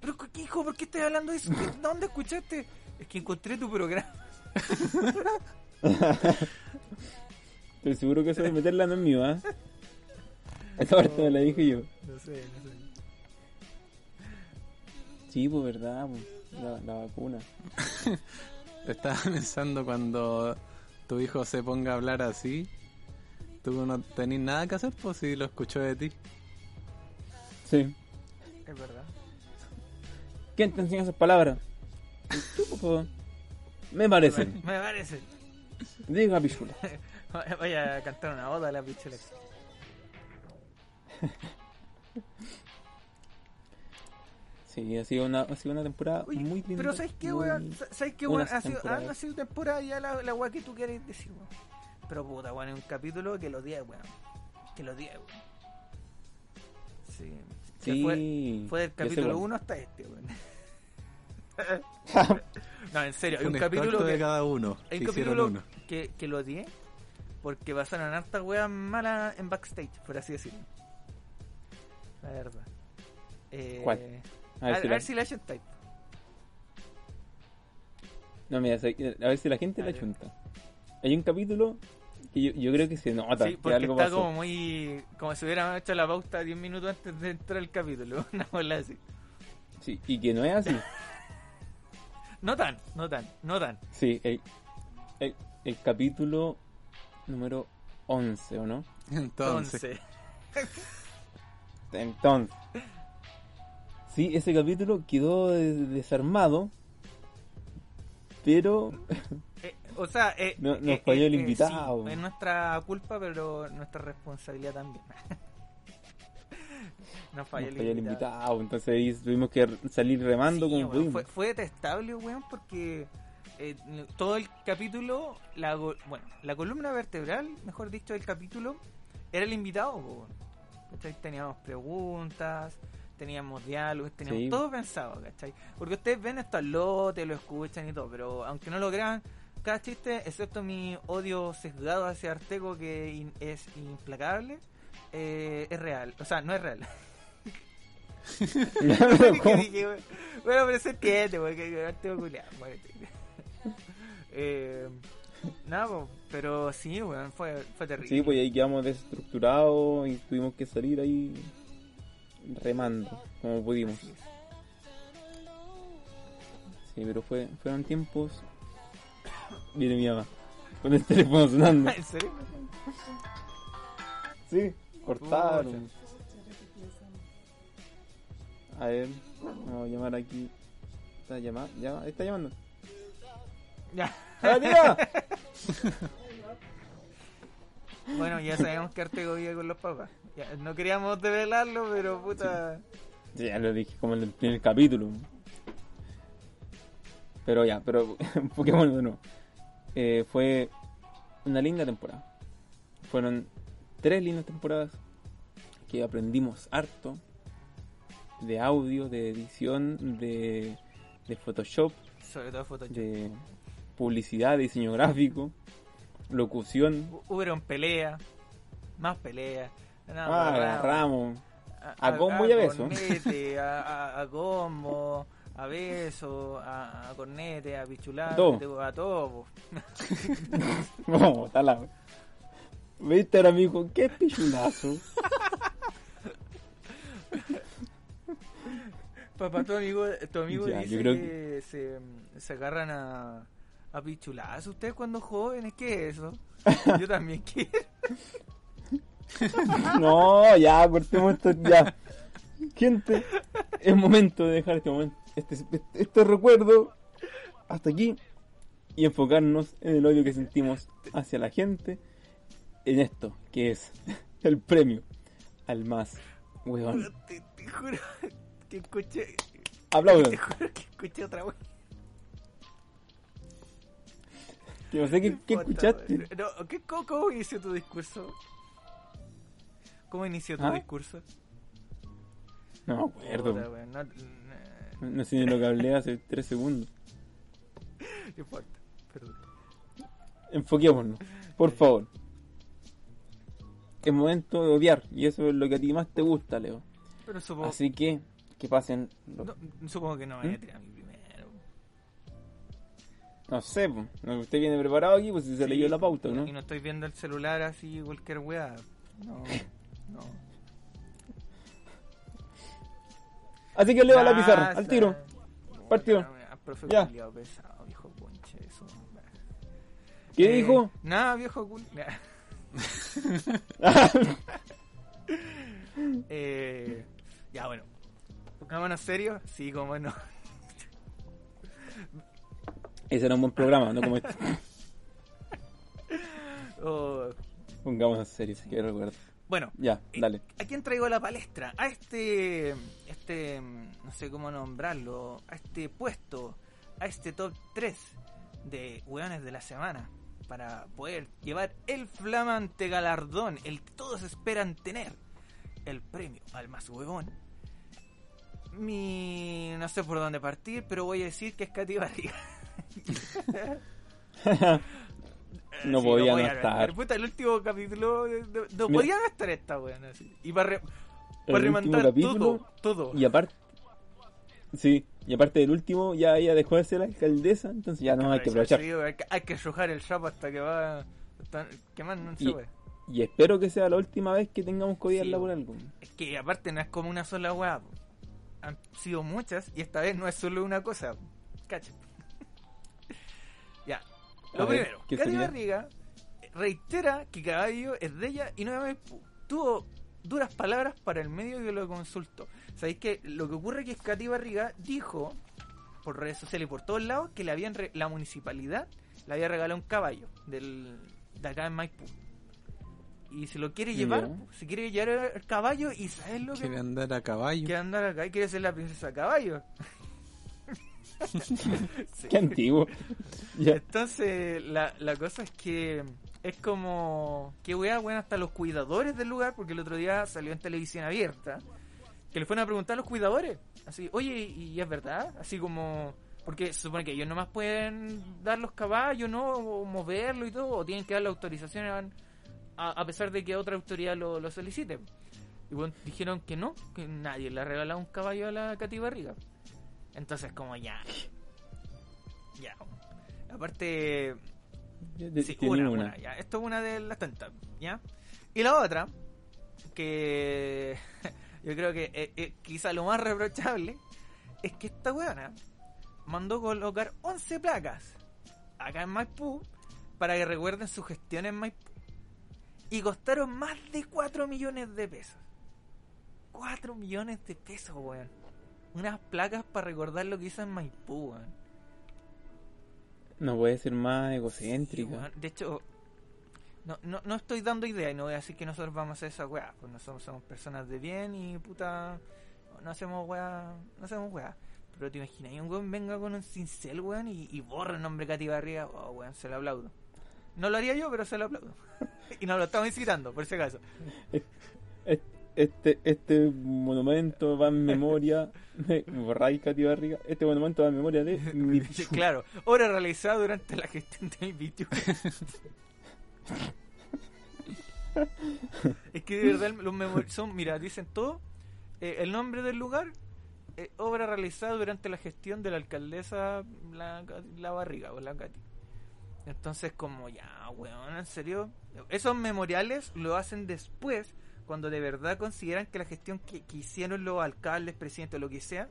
Speaker 2: ¿Pero hijo? ¿Por qué estás hablando de eso? ¿Qué- ¿Dónde escuchaste? Es que encontré tu programa.
Speaker 1: Estoy seguro que eso de meterla no es mío, ¿ah? Esa parte me la dije yo.
Speaker 2: No sé, no sé.
Speaker 1: Sí, pues verdad, pues, la, la vacuna.
Speaker 3: Estaba pensando cuando tu hijo se ponga a hablar así, tú no tenés nada que hacer, pues si lo escuchó de ti.
Speaker 1: Sí.
Speaker 2: Es verdad.
Speaker 1: ¿Quién te enseña esas palabras? Tú, por favor. Me parece.
Speaker 2: Me parece.
Speaker 1: Diga pichula.
Speaker 2: Vaya a cantar una oda a la pichula.
Speaker 1: Sí, ha sido una, ha sido una temporada
Speaker 2: Oye,
Speaker 1: muy linda.
Speaker 2: Pero ¿sabes qué, weón? ¿Sabes qué, weón? Ha sido,
Speaker 1: temporadas.
Speaker 2: ha sido temporada ya la, la weá que tú quieres decir, weón. Pero puta, weón, es un capítulo que lo odié, weón. Que lo odié, weón. Sí.
Speaker 1: Sí.
Speaker 2: Fue, fue del capítulo
Speaker 1: cuál.
Speaker 2: 1 hasta este, weón. No, en serio, hay un
Speaker 3: un
Speaker 2: capítulo
Speaker 3: extracto de
Speaker 2: que,
Speaker 3: cada uno.
Speaker 2: hay
Speaker 3: que
Speaker 2: un
Speaker 3: hicieron
Speaker 2: capítulo
Speaker 3: uno.
Speaker 2: que, que lo odié porque pasaron hartas weas malas en backstage, por así decirlo. La verdad. Eh,
Speaker 1: ¿Cuál?
Speaker 2: A
Speaker 1: ver, si
Speaker 2: a
Speaker 1: la,
Speaker 2: si la type.
Speaker 1: no, mira, a ver si la gente la chunta. Hay un capítulo que yo, yo creo que se nota
Speaker 2: Sí,
Speaker 1: que algo
Speaker 2: está
Speaker 1: pasó.
Speaker 2: como muy. como si hubieran hecho la pauta 10 minutos antes de entrar el capítulo. Una bola así.
Speaker 1: Sí, y que no es así.
Speaker 2: No tan, no tan, no tan.
Speaker 1: Sí, el, el, el capítulo número 11, ¿o no?
Speaker 3: Entonces,
Speaker 2: Entonces.
Speaker 1: Sí, ese capítulo quedó de- desarmado. Pero
Speaker 2: eh, o sea, eh,
Speaker 1: No- nos
Speaker 2: eh,
Speaker 1: falló
Speaker 2: eh,
Speaker 1: el
Speaker 2: eh,
Speaker 1: invitado.
Speaker 2: sí, es nuestra culpa, pero nuestra responsabilidad también. nos falló,
Speaker 1: nos falló el invitado. Entonces tuvimos que salir remando
Speaker 2: Sí,
Speaker 1: como pudimos.
Speaker 2: fue, fue detestable, weón, porque eh, todo el capítulo, la, bueno, la columna vertebral, mejor dicho, del capítulo, era el invitado, weón. ¿Cachai? Teníamos preguntas, teníamos diálogos, teníamos
Speaker 1: Sí.
Speaker 2: todo pensado, ¿cachai? Porque ustedes ven esto al lote, lo escuchan y todo, pero aunque no lo crean, cada chiste, excepto mi odio sesgado hacia Arteco, que in- es implacable, eh, es real. O sea, no es real. "Bueno, bueno, pero se entiende, porque. Eh, nada, po, pero sí, weón, fue, fue terrible.
Speaker 1: Sí, pues ahí quedamos desestructurados y tuvimos que salir ahí remando como pudimos. Sí, pero fue, fueron tiempos. Mire mi mamá, con el teléfono sonando.
Speaker 2: ¿En serio?
Speaker 1: Sí, cortaron. A ver, vamos a llamar aquí. ¿Está llamando? ¿Ya? ¿Está llamando?
Speaker 2: Ya.
Speaker 1: ¡Ah, tía!
Speaker 2: Bueno, ya sabemos que Artego vive con los papás. Ya, no queríamos develarlo, pero puta.
Speaker 1: Sí, ya lo dije como en el primer capítulo. Pero ya, pero Pokémon de nuevo. Eh, fue una linda temporada. Fueron tres lindas temporadas que aprendimos harto de audio, de edición, de, de Photoshop,
Speaker 2: Sobre todo Photoshop.
Speaker 1: de publicidad, diseño gráfico, locución.
Speaker 2: Hu- Hubieron pelea, más pelea. No,
Speaker 1: Ah,
Speaker 2: agarramos.
Speaker 1: a combo y a beso.
Speaker 2: cornete, a, a, a combo, a beso, a, cornete, a pichulate,
Speaker 1: A todo.
Speaker 2: a todo.
Speaker 1: No, está la. ¿Viste amigo? ¡Qué pichulazo!
Speaker 2: Papá, tu amigo, tu amigo
Speaker 1: Ya,
Speaker 2: dice
Speaker 1: creo
Speaker 2: que, se, se agarran a, a pichulazos. ¿Ustedes cuando jóvenes qué es eso? Yo también quiero.
Speaker 1: No, ya, cortemos esto, ya. Gente, es momento de dejar este momento, este, este, este recuerdo hasta aquí y enfocarnos en el odio que sentimos hacia la gente en esto, que es el premio al más weón.
Speaker 2: Te, te juro que escuché.
Speaker 1: Aplaudan.
Speaker 2: Te juro que escuché otra vez.
Speaker 1: No sé qué, qué escuchaste.
Speaker 2: No, ¿qué, cómo, cómo inició tu discurso? ¿Cómo inició tu
Speaker 1: ¿Ah?
Speaker 2: discurso?
Speaker 1: No me acuerdo.
Speaker 2: Puta, no, no-
Speaker 1: No, sé ni lo que hablé hace tres segundos.
Speaker 2: no importa, perdón.
Speaker 1: Enfoquémonos, por favor. Es momento de odiar, y eso es lo que a ti más te gusta, Leo.
Speaker 2: Pero supongo,
Speaker 1: Así que, que pasen. los-
Speaker 2: no, supongo que no me voy a
Speaker 1: ¿Mm?
Speaker 2: tirar mí primero.
Speaker 1: No sé, no, usted viene preparado aquí, pues si se
Speaker 2: Sí,
Speaker 1: leyó la pauta, ¿no?
Speaker 2: Y no estoy viendo el celular así, cualquier weá. No, no.
Speaker 1: Así que leo a la pizarra, al tiro. Partido.
Speaker 2: Profe
Speaker 1: Ya.
Speaker 2: pesado, viejo conche, eso.
Speaker 1: ¿Qué
Speaker 2: Eh,
Speaker 1: dijo?
Speaker 2: Nada, viejo cul... eh, ya, bueno. Pongámonos serios. Sí, como no.
Speaker 1: Ese era un buen programa, no como este.
Speaker 2: Oh,
Speaker 1: Pongamos en serio, si quiero recuerdo.
Speaker 2: bueno,
Speaker 1: Ya, dale.
Speaker 2: ¿a quién traigo la palestra? A este, este, no sé cómo nombrarlo, a este puesto, a este top 3 de hueones de la semana, para poder llevar el flamante galardón, el que todos esperan tener, el premio al más huevón. Mi, no sé por dónde partir, pero voy a decir que es Katy Barriga.
Speaker 1: No
Speaker 2: Sí,
Speaker 1: podía no estar.
Speaker 2: Puta, el último capítulo no, no podía no estar esta weón. Y para, re- remontar
Speaker 1: capítulo,
Speaker 2: todo, todo.
Speaker 1: Y aparte. Sí, y aparte del último, ya ella dejó de ser alcaldesa, entonces ya no hay que aprovechar.
Speaker 2: Sí, hay que, hay que arrojar el sapo hasta que va. Hasta, que más no se
Speaker 1: Y-. Y espero que sea la última vez que tengamos que odiarla
Speaker 2: Sí,
Speaker 1: por algo.
Speaker 2: Es que aparte no es como una sola weá. Han sido muchas y esta vez no es solo una cosa. Cacha. ya. Lo
Speaker 1: ver,
Speaker 2: primero,
Speaker 1: ¿qué
Speaker 2: Katy
Speaker 1: sería?
Speaker 2: Barriga reitera que Caballo es de ella y nuevamente tuvo duras palabras para el medio que lo consultó. ¿Sabéis que lo que ocurre es que Katy Barriga dijo por redes sociales y por todos lados que le habían re- la municipalidad le había regalado un caballo del, de acá en Maipú. Y se lo quiere llevar, po, se quiere llevar el caballo y ¿sabes lo que
Speaker 3: Quiere andar a caballo.
Speaker 2: quiere andar acá y quiere ser la princesa caballo? Sí.
Speaker 1: Qué antiguo.
Speaker 2: Entonces, la, la cosa es que es como que weá, bueno, hasta los cuidadores del lugar, porque el otro día salió en televisión abierta, que le fueron a preguntar a los cuidadores, así, oye, ¿y es verdad? Así como, porque se supone que ellos nomás pueden dar los caballos, ¿no? O moverlo y todo, o tienen que dar la autorización a, a- pesar de que otra autoridad lo, lo solicite. Y bueno, dijeron que no, que nadie le ha regalado un caballo a la Cati Barriga. Entonces, como ya. Ya. Aparte,
Speaker 1: De-
Speaker 2: Sí, una,
Speaker 1: una.
Speaker 2: una, ya. Esto es una de las tantas, ¿ya? Y la otra, que yo creo que eh, eh, quizá lo más reprochable, es que esta weona mandó colocar 11 placas acá en Maipú para que recuerden su gestión en Maipú. Y costaron más de 4 millones de pesos. 4 millones de pesos, weón. Unas placas para recordar lo que hizo en Maipú, weón.
Speaker 1: No puede ser más
Speaker 2: Sí, weón. De hecho, no, no, no estoy dando idea y no voy a decir que nosotros vamos a hacer esa weá. Pues nosotros somos personas de bien y puta. No hacemos weá. No hacemos weá. Pero te imaginas, y un weón venga con un cincel, weón, y, y borra el nombre Katy Barriga. Oh, weón, se lo aplaudo. No lo haría yo, pero se lo aplaudo. y nos lo estamos incitando, por si acaso.
Speaker 1: Este, este monumento va en memoria de Borray Katy Barriga. Este monumento va en memoria de mi
Speaker 2: claro, obra realizada durante la gestión del vídeo. es que de verdad los memor- son, mira, dicen todo. eh, el nombre del lugar, eh, obra realizada durante la gestión de la alcaldesa la, la Barriga o la Katy. Entonces, como ya, weón, en serio, esos memoriales lo hacen después, cuando de verdad consideran que la gestión que, que hicieron los alcaldes, presidentes, lo que sea,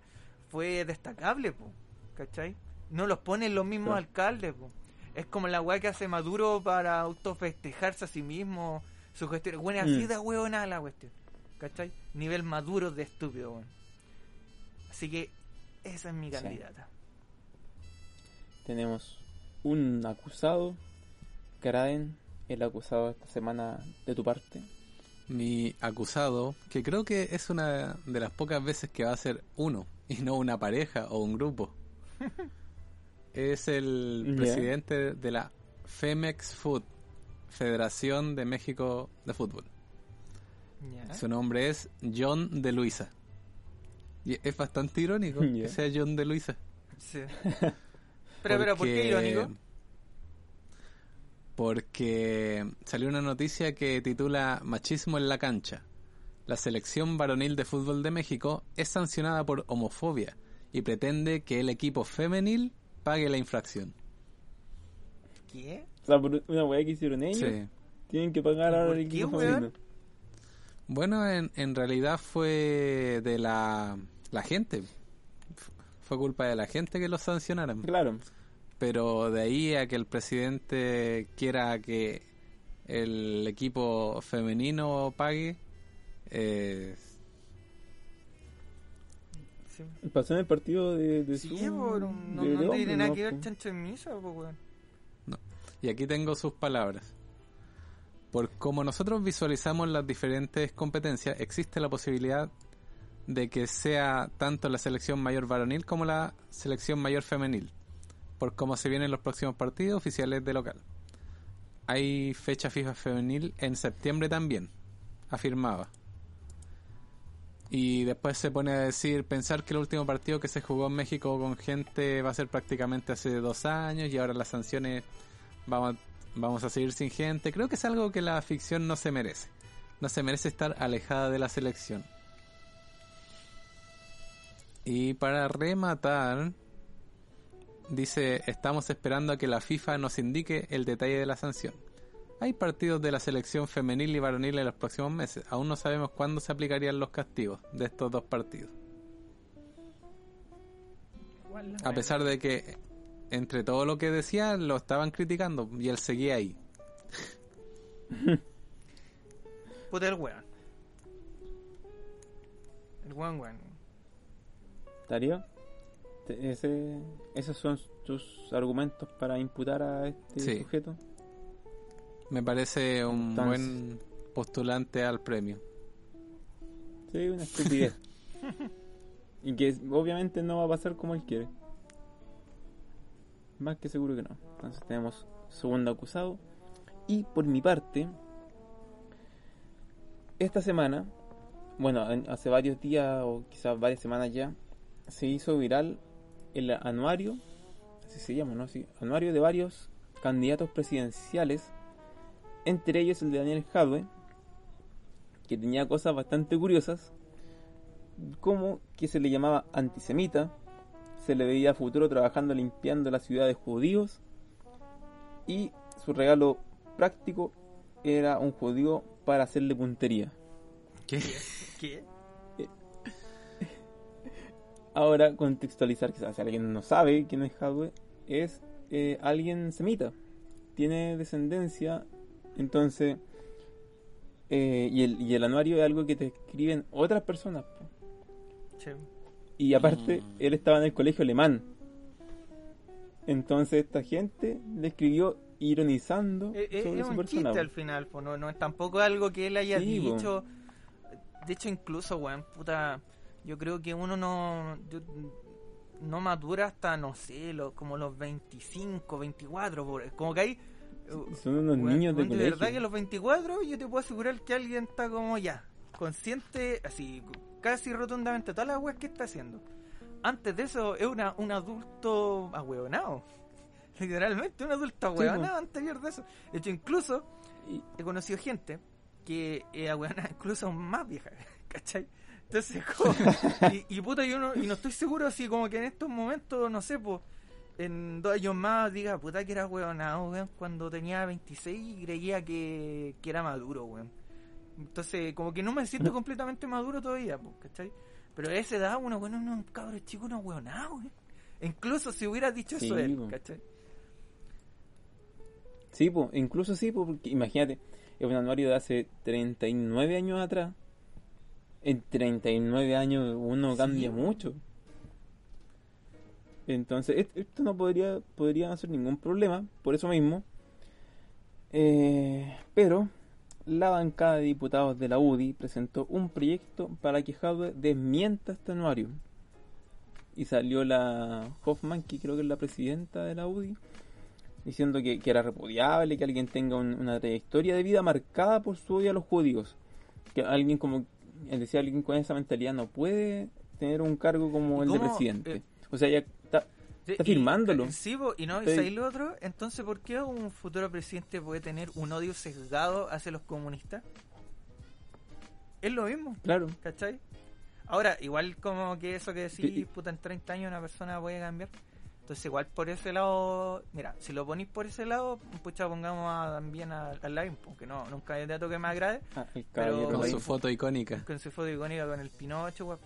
Speaker 2: fue destacable, po, ¿cachai? No los ponen los mismos alcaldes, po. Es como la weá que hace Maduro para autofestejarse a sí mismo, su gestión. Bueno, así
Speaker 1: Mm.
Speaker 2: de huevona la cuestión, ¿cachai? Nivel Maduro de estúpido, weón. Así que esa es mi
Speaker 1: Sí.
Speaker 2: candidata.
Speaker 1: Tenemos un acusado. Kraden, el acusado esta semana de tu parte.
Speaker 3: Mi acusado, que creo que es una de las pocas veces que va a ser uno y no una pareja o un grupo. es el presidente de la Femex Food, Federación de México de Fútbol. Su nombre es John de Luisa. Y es bastante irónico
Speaker 1: Ya.
Speaker 3: que sea John de Luisa.
Speaker 2: Sí. Pero, pero, ¿por qué
Speaker 3: Porque-
Speaker 2: irónico?
Speaker 3: Porque salió una noticia que titula Machismo en la cancha. La selección varonil de fútbol de México es sancionada por homofobia y pretende que el equipo femenil pague la infracción.
Speaker 2: ¿Qué?
Speaker 1: O sea, por una weá que hicieron ellos,
Speaker 3: Sí.
Speaker 1: tienen que pagar ahora
Speaker 2: ¿Por
Speaker 1: el
Speaker 2: qué,
Speaker 1: equipo femenino.
Speaker 3: Bueno, en, en realidad fue de la, la gente. Fue culpa de la gente que los sancionaran.
Speaker 1: Claro.
Speaker 3: Pero de ahí a que el presidente quiera que el equipo femenino pague, eh,
Speaker 2: Sí.
Speaker 1: Pasó en el partido de, de
Speaker 2: Sí,
Speaker 1: su...
Speaker 2: po, no, no,
Speaker 1: de-
Speaker 2: no tiene
Speaker 1: hombre,
Speaker 2: nada
Speaker 1: ¿no?
Speaker 2: que ver chancho en misa, po, weón.
Speaker 3: y aquí tengo sus palabras. Por como nosotros visualizamos las diferentes competencias, existe la posibilidad de que sea tanto la selección mayor varonil como la selección mayor femenil, por cómo se vienen los próximos partidos oficiales de local. Hay fecha fija femenil en septiembre también, afirmaba. Y después se pone a decir, pensar que el último partido que se jugó en México con gente va a ser prácticamente hace dos años y ahora las sanciones vamos, vamos a seguir sin gente. Creo que es algo que la ficción no se merece. No se merece estar alejada de la selección. Y para rematar, dice, estamos esperando a que la FIFA nos indique el detalle de la sanción. Hay partidos de la selección femenil y varonil en los próximos meses. Aún no sabemos cuándo se aplicarían los castigos de estos dos partidos. A pesar de que entre todo lo que decía lo estaban criticando y él seguía ahí.
Speaker 2: Puta el weón. El weón, weón.
Speaker 1: Darío, ese, esos son tus argumentos para imputar a este
Speaker 3: Sí.
Speaker 1: sujeto.
Speaker 3: Me parece un
Speaker 1: Entonces-
Speaker 3: buen postulante al premio.
Speaker 1: Sí, una estupidez. y que obviamente no va a pasar como él quiere. Más que seguro que no. Entonces tenemos segundo acusado. Y por mi parte, esta semana, bueno, en- hace varios días o quizás varias semanas ya, se hizo viral el anuario, así se llama, ¿no? Sí, anuario de varios candidatos presidenciales, entre ellos el de Daniel Jadwe, que tenía cosas bastante curiosas, como que se le llamaba antisemita, se le veía a futuro trabajando limpiando la ciudad de judíos, y su regalo práctico era un judío para hacerle puntería.
Speaker 3: ¿Qué?
Speaker 2: ¿Qué?
Speaker 1: Ahora, contextualizar, quizás si alguien no sabe quién es Hadwe, es eh, alguien semita, tiene descendencia, entonces, eh, y, el, y el anuario es algo que te escriben otras personas. po. Y aparte,
Speaker 3: Mm.
Speaker 1: él estaba en el colegio alemán. Entonces esta gente le escribió ironizando
Speaker 2: Eh, eh,
Speaker 1: sobre
Speaker 2: es
Speaker 1: su
Speaker 2: un
Speaker 1: persona.
Speaker 2: chiste
Speaker 1: po.
Speaker 2: al final, pues no, no es tampoco algo que él haya
Speaker 1: Sí, po.
Speaker 2: dicho. De hecho, incluso, weón, puta, yo creo que uno no yo- no madura hasta, no sé, lo- como los 25, 24, por- como que hay... uh,
Speaker 1: Son unos niños de
Speaker 2: de
Speaker 1: colegio.
Speaker 2: verdad que a los 24 yo te puedo asegurar que alguien está como ya, consciente, así, casi rotundamente, todas las weas que está haciendo. Antes de eso, es una, un adulto ahueonado. Literalmente, un adulto
Speaker 1: Sí,
Speaker 2: ahueonado anterior de eso. De hecho, incluso he conocido gente que es ahueonada incluso más vieja, ¿cachai? Entonces, como, y, y puta, yo no, y no estoy seguro si como que en estos momentos, no sé, pues, en dos años más diga, puta, que era hueonado, weón, cuando tenía 26 y creía que, que era maduro, weón. Entonces, como que no me siento completamente maduro todavía, pues, ¿cachai? Pero a esa edad, uno, bueno, uno, cabrón chico, uno hueonado, weón. Incluso si hubiera dicho
Speaker 1: Sí,
Speaker 2: eso él,
Speaker 1: po.
Speaker 2: ¿cachai?
Speaker 1: Sí, po, incluso sí, po, porque imagínate, es un anuario de hace 39 años atrás. En 39 años uno cambia mucho. Entonces, esto no podría, podría ser ningún problema, por eso mismo. Eh, pero la bancada de diputados de la UDI presentó un proyecto para que Jadwe desmienta este anuario. Y salió la Hoffman, que creo que es la presidenta de la UDI, diciendo que, que era repudiable que alguien tenga un- una trayectoria de vida marcada por su odio a los judíos. Que alguien como, él decía, alguien con esa mentalidad no puede tener un cargo como
Speaker 2: ¿Y
Speaker 1: el de presidente.
Speaker 2: eh,
Speaker 1: o sea, ya está,
Speaker 2: Sí,
Speaker 1: Está
Speaker 2: y-
Speaker 1: firmándolo.
Speaker 2: Sí, po, y no, y
Speaker 1: Sí.
Speaker 2: ¿sabéis lo otro? Entonces, ¿por qué un futuro presidente puede tener un odio sesgado hacia los comunistas? Es lo mismo,
Speaker 1: claro.
Speaker 2: ¿cachai? Ahora, igual como que eso que decís,
Speaker 1: Sí.
Speaker 2: puta, en 30 años una persona puede cambiar. Entonces, igual por ese lado, mira, si lo ponís por ese lado, pucha, pongamos a- también al Lavín, porque no, nunca hay dato que me agrade,
Speaker 1: Ah, el
Speaker 2: Pero-
Speaker 3: Con su foto icónica.
Speaker 2: con su foto icónica con el Pinocho, guapo.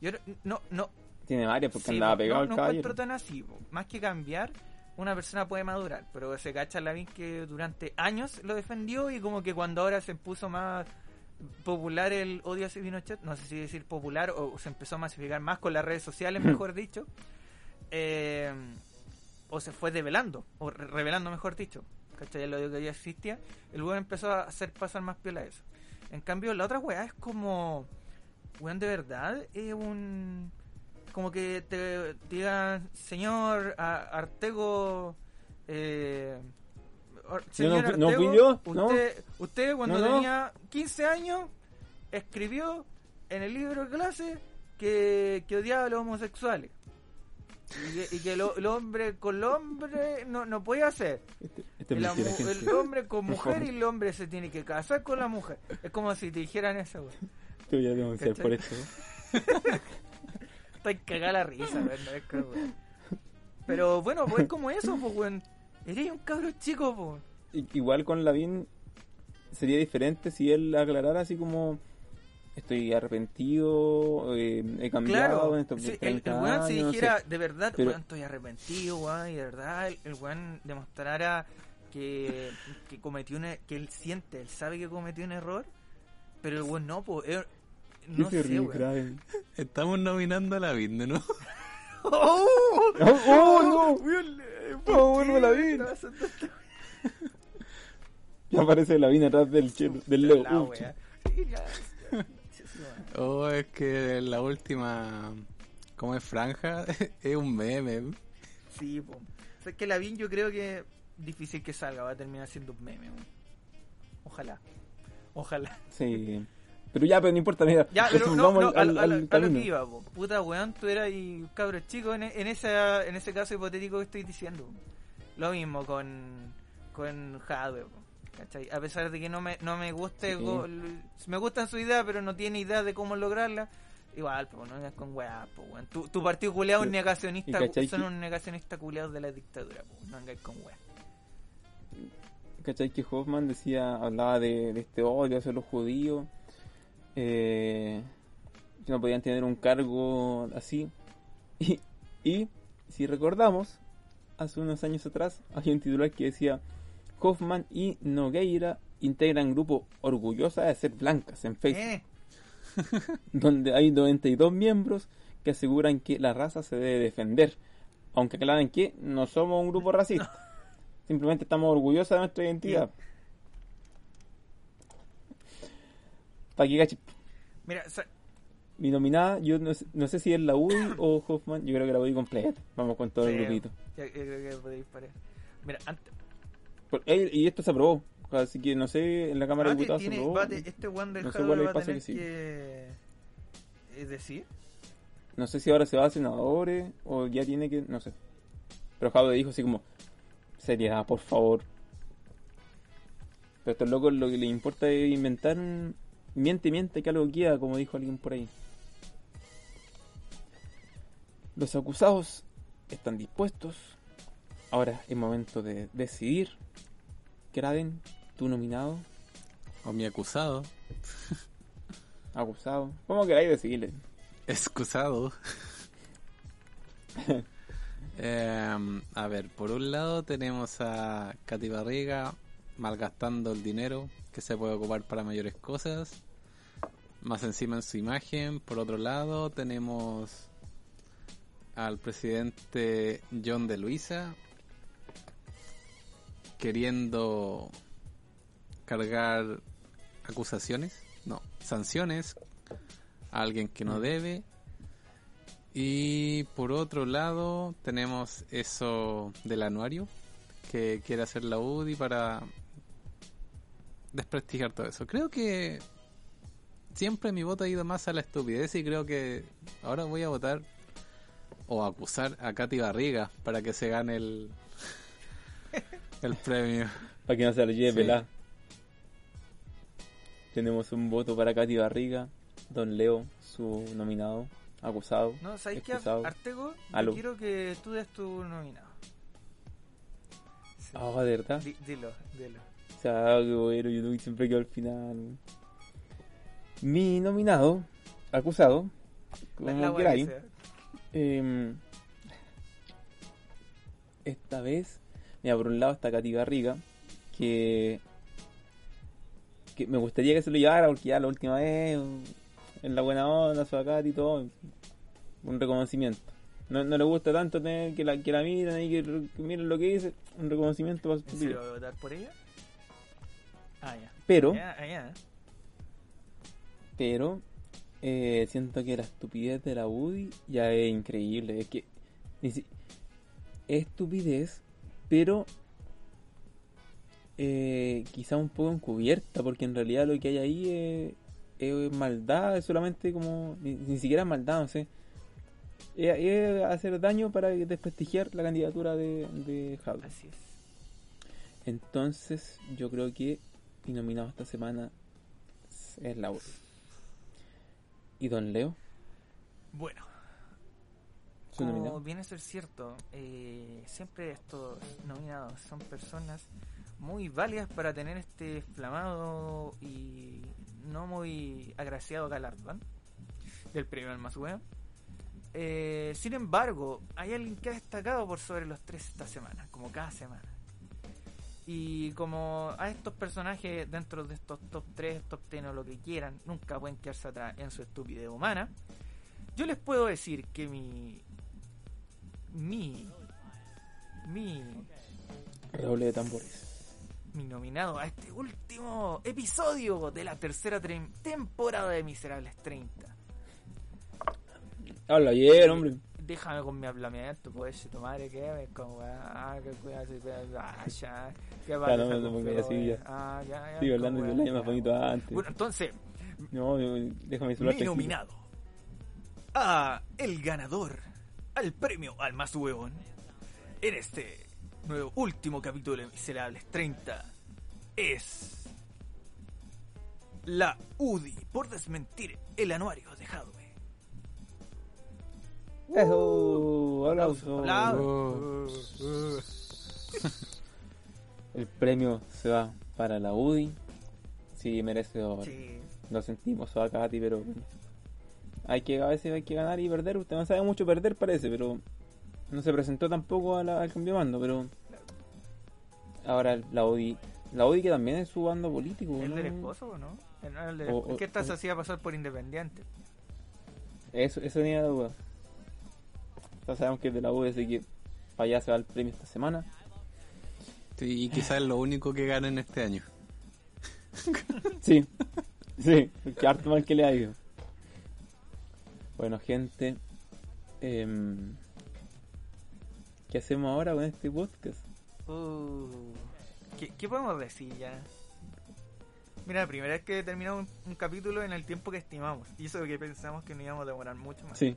Speaker 2: Yo no- no,
Speaker 1: Tiene varias porque
Speaker 2: Sí,
Speaker 1: andaba pegado
Speaker 2: no,
Speaker 1: el
Speaker 2: no
Speaker 1: caballero.
Speaker 2: encuentro tan así. po. Más que cambiar, una persona puede madurar. Pero se cacha Lavín que durante años lo defendió y como que cuando ahora se puso más popular el odio hacia Pinochet, no sé si decir popular o se empezó a masificar más con las redes sociales, mejor dicho, eh, o se fue develando, o re- revelando, mejor dicho. ¿Cachai? El odio que ya existía, el weón empezó a hacer pasar más piola eso. En cambio, la otra weá es como, weón, de verdad, es un como que te digan, señor a- Artego, eh, señor
Speaker 1: no
Speaker 2: Artego,
Speaker 1: yo,
Speaker 2: usted, usted cuando tenía 15 años escribió en el libro de clase que, que odiaba a los homosexuales. Y que, y que lo- el hombre con el hombre no, no puede hacer.
Speaker 1: Este, este mentira,
Speaker 2: mu- el hombre con mujer y el hombre se tiene que casar con la mujer. Es como si te dijeran eso, güey.
Speaker 1: Te voy a denunciar por esto.
Speaker 2: Está cagada la risa, güey. no es que, güey. Pero bueno, pues es como eso, pues, güey. Eres un cabro chico, pues.
Speaker 1: Igual con Lavín sería diferente si él aclarara así como estoy arrepentido, eh, he cambiado
Speaker 2: Claro,
Speaker 1: en estos
Speaker 2: sí, el,
Speaker 1: 30
Speaker 2: el weón si
Speaker 1: años, no sé.
Speaker 2: dijera, de verdad,
Speaker 1: Pero-
Speaker 2: weón, estoy arrepentido, weón, y de verdad el, el weón demostrara que, que cometió un, e- que él siente, él sabe que cometió un error, pero el weón no, pues, él-
Speaker 1: ¿Qué
Speaker 2: no
Speaker 1: se
Speaker 2: sé,
Speaker 1: ríe,
Speaker 2: weón.
Speaker 3: Estamos nominando a la Vinde, ¿no?
Speaker 2: ¡Oh!
Speaker 1: ¡Oh, oh, no!
Speaker 2: Weón, eh, ¿por
Speaker 1: Oh,
Speaker 2: pasando esto?
Speaker 1: Ya aparece Lavín atrás del, chelo, del Leo.
Speaker 2: La
Speaker 1: Uh,
Speaker 2: wea. Sí, ya, ya. Sí, sí, weón.
Speaker 3: O es que la última, como es franja, es un meme.
Speaker 2: Sí, po. O sea, es que Lavín yo creo que difícil que salga, va a terminar siendo un meme. Ojalá. Ojalá.
Speaker 1: Sí. Pero ya, pero no importa, mira.
Speaker 2: Ya, pero
Speaker 1: Entonces,
Speaker 2: no,
Speaker 1: vamos
Speaker 2: no,
Speaker 1: al,
Speaker 2: a,
Speaker 1: al-
Speaker 2: lo- a lo-
Speaker 1: al
Speaker 2: a lo
Speaker 1: camino.
Speaker 2: que iba, po. Puta weón, tú eras y cabro chico en, en, esa, en ese caso hipotético que estoy diciendo. Lo mismo con, con Jadwe, po. ¿Cachai? A pesar de que no me, no me guste,
Speaker 1: Sí.
Speaker 2: go- me gustan su idea, pero no tiene idea de cómo lograrla. Igual, pues no vengas con weá, po, weón. Tu, tu partido culeado es negacionista, son un negacionista culeado de la dictadura, po. No vengas con weá.
Speaker 1: ¿Cachai? Que Hoffman decía, hablaba de, de este odio hacia los judíos, eh, que no podían tener un cargo así. Y, y si recordamos, hace unos años atrás, hay un titular que decía, Hoffman y Nogueira integran grupo orgullosa de ser blancas en Facebook,
Speaker 2: Eh,
Speaker 1: donde hay 92 miembros que aseguran que la raza se debe defender, aunque aclaran que no somos un grupo racista. Simplemente estamos orgullosos de nuestra identidad. Cache.
Speaker 2: mira, sa-
Speaker 1: Mi nominada, yo no sé, no sé si es la UDI o Hoffman, yo creo que la UDI completa. Vamos con todo el
Speaker 2: sí,
Speaker 1: grupito.
Speaker 2: ya- ya creo que podéis parar. Mira, antes,
Speaker 1: y esto se aprobó, así que no sé, en la Cámara de Diputados se
Speaker 2: tiene-
Speaker 1: aprobó.
Speaker 2: Bate, este one del
Speaker 1: No sé cuál es el paso que.
Speaker 2: Es decir,
Speaker 1: No sé si ahora se va a senadores o ya tiene que, no sé. Pero Jadwe dijo así como, seriedad, por favor. Pero a estos locos lo que les importa es inventar. Miente, miente, que algo queda, como dijo alguien por ahí. Los acusados están dispuestos. Ahora es momento de decidir. Kraden, tu nominado,
Speaker 3: O mi acusado.
Speaker 1: acusado. ¿Cómo queráis decirle?
Speaker 3: Excusado. Em, a ver, por un lado tenemos a Katy Barriga malgastando el dinero que se puede ocupar para mayores cosas. Más encima en su imagen. Por otro lado tenemos al presidente John de Luisa queriendo cargar acusaciones, no, sanciones a alguien que no debe. Y por otro lado tenemos eso del anuario que quiere hacer la UDI para desprestigiar todo eso. Creo que siempre mi voto ha ido más a la estupidez y creo que ahora voy a votar o acusar a Katy Barriga para que se gane el, el premio.
Speaker 1: Para que no se lo lleve
Speaker 3: Sí.
Speaker 1: Tenemos un voto para Katy Barriga, Don Leo, su nominado, acusado.
Speaker 2: No, ¿sabes qué? Artego, yo quiero que tú des tu nominado. Sí.
Speaker 1: Ah, de verdad.
Speaker 2: Di- dilo, dilo.
Speaker 1: O sea, qué bueno, YouTube siempre quedó al final. Mi nominado, acusado, como queráis, em, esta vez, mira, por un lado está Katy Garriga, que, que me gustaría que se lo llevara porque ya la última vez, en la buena onda, su Katy y todo, un reconocimiento. No, no le gusta tanto tener que la, que la miren y que, que miren lo que dice, un reconocimiento para su
Speaker 2: ¿En serio
Speaker 1: estupidez.
Speaker 2: voy a votar por ella? Ah, ya.
Speaker 1: Pero,
Speaker 2: ah, ya.
Speaker 1: pero eh, siento que la estupidez de la UDI ya es increíble. Es que es estupidez, pero eh, quizá un poco encubierta, porque en realidad lo que hay ahí es, es maldad, es solamente como ni, ni siquiera maldad, no sé. Es, es hacer daño para desprestigiar la candidatura de, de.
Speaker 2: Así es.
Speaker 1: Entonces, yo creo que mi nominado esta semana es la UDI. ¿Y Don Leo?
Speaker 2: Bueno,
Speaker 1: ¿Su
Speaker 2: como viene a ser cierto, eh, siempre estos nominados son personas muy válidas para tener este flamado y no muy agraciado galardón del premio al más bueno. Eh, sin embargo, hay alguien que ha destacado por sobre los tres esta semana, como cada semana. Y como a estos personajes dentro de estos top 3, top 10 o lo que quieran, nunca pueden quedarse atrás en su estupidez humana, yo les puedo decir que mi. Mi. Mi.
Speaker 1: Redoble de tambores.
Speaker 2: Mi nominado a este último episodio de la tercera temporada de Miserables 30.
Speaker 1: Habla ayer, hombre.
Speaker 2: Déjame con mi hablamiento, pues, tu madre, que es como, ah, que cuidado, ah, ya, que pasa
Speaker 1: no, así
Speaker 2: eh,
Speaker 1: ya.
Speaker 2: ah, ya, ya,
Speaker 1: Sigo hablando de más bonito antes.
Speaker 2: Bueno, entonces,
Speaker 1: No, déjame mi celular.
Speaker 2: mi
Speaker 1: tranquilo.
Speaker 2: nominado a el ganador al premio al más huevón en este nuevo último capítulo de Miserables 30 es la UDI por desmentir el anuario de Hadwe.
Speaker 1: Eso, aplauso.
Speaker 2: Aplausos.
Speaker 1: El premio se va para la UDI. Sí, merecedor.
Speaker 2: Sí.
Speaker 1: Lo sentimos, a Katy, pero hay que a veces hay que ganar y perder. Usted no sabe mucho perder, parece, pero no se presentó tampoco a la- al cambio de bando. Pero ahora la UDI, la UDI que también es su bando político.
Speaker 2: ¿El
Speaker 1: ¿no?
Speaker 2: del esposo o no? El- el del
Speaker 1: O-
Speaker 2: ¿Qué esta se
Speaker 1: o-
Speaker 2: hacía pasar por independiente?
Speaker 1: Eso, eso tenía la duda. Ya sabemos que es de la UDI, así que para allá se va el premio esta semana.
Speaker 3: Sí, y quizás es lo único que ganen este año.
Speaker 1: Sí, sí, que harto mal que le ha ido. Bueno, gente, em, ¿qué hacemos ahora con este podcast?
Speaker 2: Uh, ¿qué, qué podemos decir ya? Mira, la primera vez que terminamos un, un capítulo en el tiempo que estimamos. Y eso que pensamos que no íbamos a demorar mucho más.
Speaker 1: Sí.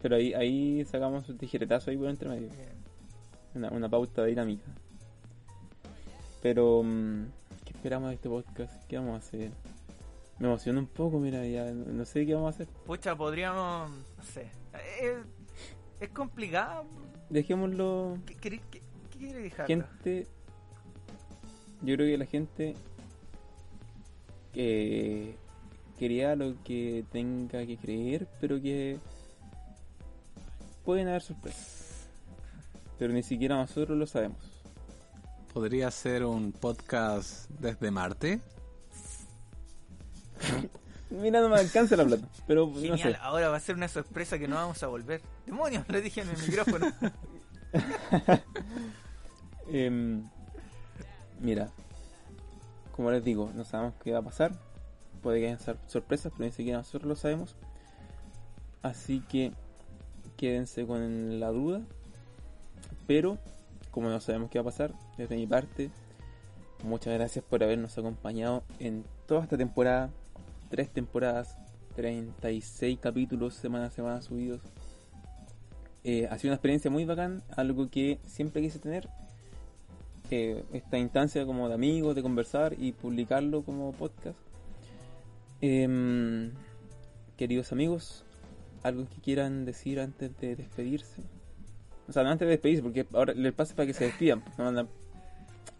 Speaker 1: Pero ahí, ahí sacamos un tijeretazo ahí por entre medio. Una, una pauta dinámica. Pero, mm, ¿qué esperamos de este podcast? ¿Qué vamos a hacer? Me emociona un poco, mira, ya no, no sé qué vamos a hacer.
Speaker 2: Pucha, podríamos. No sé. Es, es complicado.
Speaker 1: Dejémoslo,
Speaker 2: ¿Qué, qué, qué- qué quiere dejar?
Speaker 1: gente. Yo creo que la gente que crea lo que tenga que creer, pero que pueden haber sorpresas. Pero ni siquiera nosotros lo sabemos.
Speaker 3: ¿Podría ser un podcast desde Marte?
Speaker 1: Mira, no me alcanza la plata, pero no
Speaker 2: Genial,
Speaker 1: sé.
Speaker 2: ahora va a ser una sorpresa que no vamos a volver. ¡Demonios! Dije en el micrófono.
Speaker 1: Em, mira, como les digo, no sabemos qué va a pasar. Puede que hayan sor- sorpresas, pero ni siquiera nosotros lo sabemos. Así que quédense con la duda. Pero, como no sabemos qué va a pasar, desde mi parte, muchas gracias por habernos acompañado en toda esta temporada. Tres temporadas, 36 capítulos semana a semana subidos. Eh, ha sido una experiencia muy bacán, algo que siempre quise tener. eh, esta instancia como de amigos, de conversar y publicarlo como podcast. Em, queridos amigos, algo que quieran decir antes de despedirse. O sea, no antes de despedirse, porque ahora les pasa para que se despidan. pues, no andan-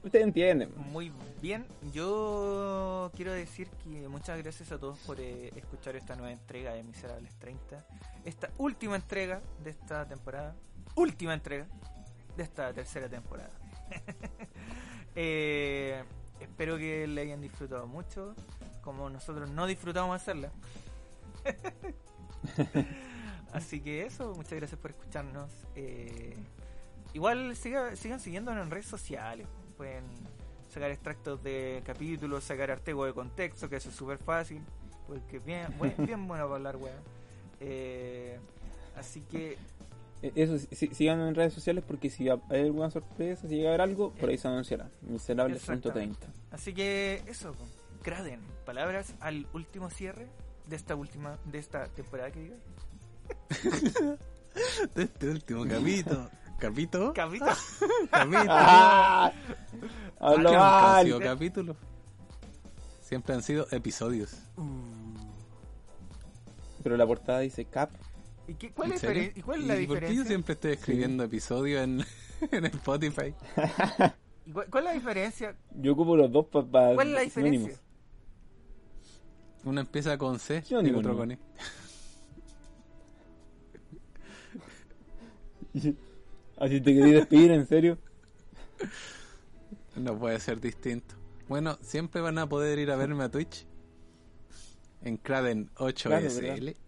Speaker 1: Ustedes entienden.
Speaker 2: Muy bien, yo quiero decir que muchas gracias a todos por eh, escuchar esta nueva entrega de Miserables 30. Esta última entrega de esta temporada. Última entrega de esta tercera temporada. Eh, espero que le hayan disfrutado mucho, como nosotros no disfrutamos hacerla. Así que eso, muchas gracias por escucharnos. Eh, igual siga- sigan siguiéndonos en redes sociales. Pueden sacar extractos de capítulos, sacar artículos de contexto, que eso es súper fácil. Porque es bien, buen- bien bueno para hablar, weón. Eh, así que
Speaker 1: Eh, Eso, sí, sigan en redes sociales porque si hay alguna sorpresa, si llega a haber algo, por ahí se anunciará. Miserables.30.
Speaker 2: Exactamente. Así que eso. Graden, palabras al último cierre de esta última, de esta temporada que diga.
Speaker 3: De este último capítulo. ¿Capítulo?
Speaker 2: Capito.
Speaker 3: Capítulo.
Speaker 1: ¡Ah!
Speaker 3: Ah, han sido capítulos. Siempre han sido episodios.
Speaker 1: Pero la portada dice Cap.
Speaker 2: ¿Y, qué, cuál,
Speaker 3: ¿En
Speaker 2: es ¿Y cuál es la
Speaker 3: ¿Y por qué yo
Speaker 2: diferencia?
Speaker 3: siempre estoy escribiendo episodios en, en Spotify?
Speaker 2: ¿Y cuál, cuál es la diferencia?
Speaker 1: Yo ocupo los dos para.
Speaker 2: ¿Cuál es la diferencia?
Speaker 3: Uno empieza con C y el otro con E.
Speaker 1: Así te quería despedir, en serio.
Speaker 3: No puede ser distinto. Bueno, siempre van a poder ir a verme a Twitch. En Craden 8SL.
Speaker 1: Claro,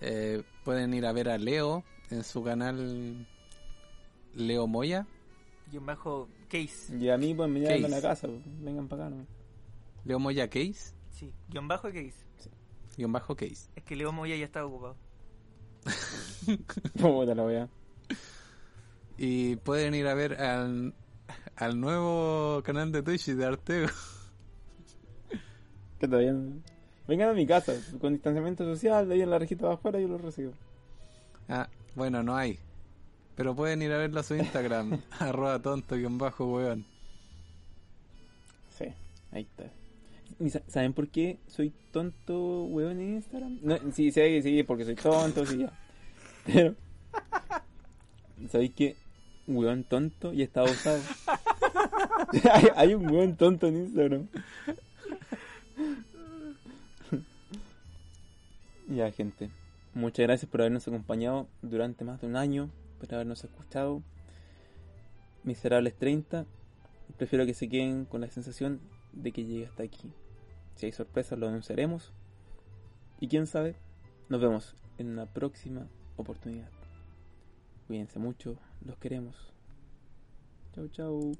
Speaker 3: Eh, pueden ir a ver a Leo en su canal Leo Moya.
Speaker 2: Guión bajo case.
Speaker 1: Y a mí, pues me llaman a la
Speaker 3: Case.
Speaker 1: casa. pues, Vengan para acá, ¿no?
Speaker 3: Leo Moya Case.
Speaker 2: Sí, guion bajo case.
Speaker 3: Guión bajo Case.
Speaker 2: Es que Leo Moya ya estaba ocupado.
Speaker 1: Puta la wea.
Speaker 3: Y pueden ir a ver al, al nuevo canal de Twitch de Artego.
Speaker 1: Que todavía no- Vengan a mi casa, con distanciamiento social, de ahí en la rejita de afuera yo los recibo.
Speaker 3: Ah, bueno, no hay. Pero pueden ir a verlo a su Instagram, arroba tonto guion bajo weón.
Speaker 1: Sí, ahí está. ¿Y sa- ¿Saben por qué soy tonto, weón, en Instagram? No, sí, sí, sí, porque soy tonto, sí, ya. Pero, ¿sabéis qué? Weón tonto y está usado. hay, hay un weón tonto en Instagram. ya, gente. Muchas gracias por habernos acompañado durante más de un año, por habernos escuchado. Miserables 30. Prefiero que se queden con la sensación de que llegue hasta aquí. Si hay sorpresas lo anunciaremos. Y quién sabe, nos vemos en una próxima oportunidad. Cuídense mucho, los queremos. Chau, chau.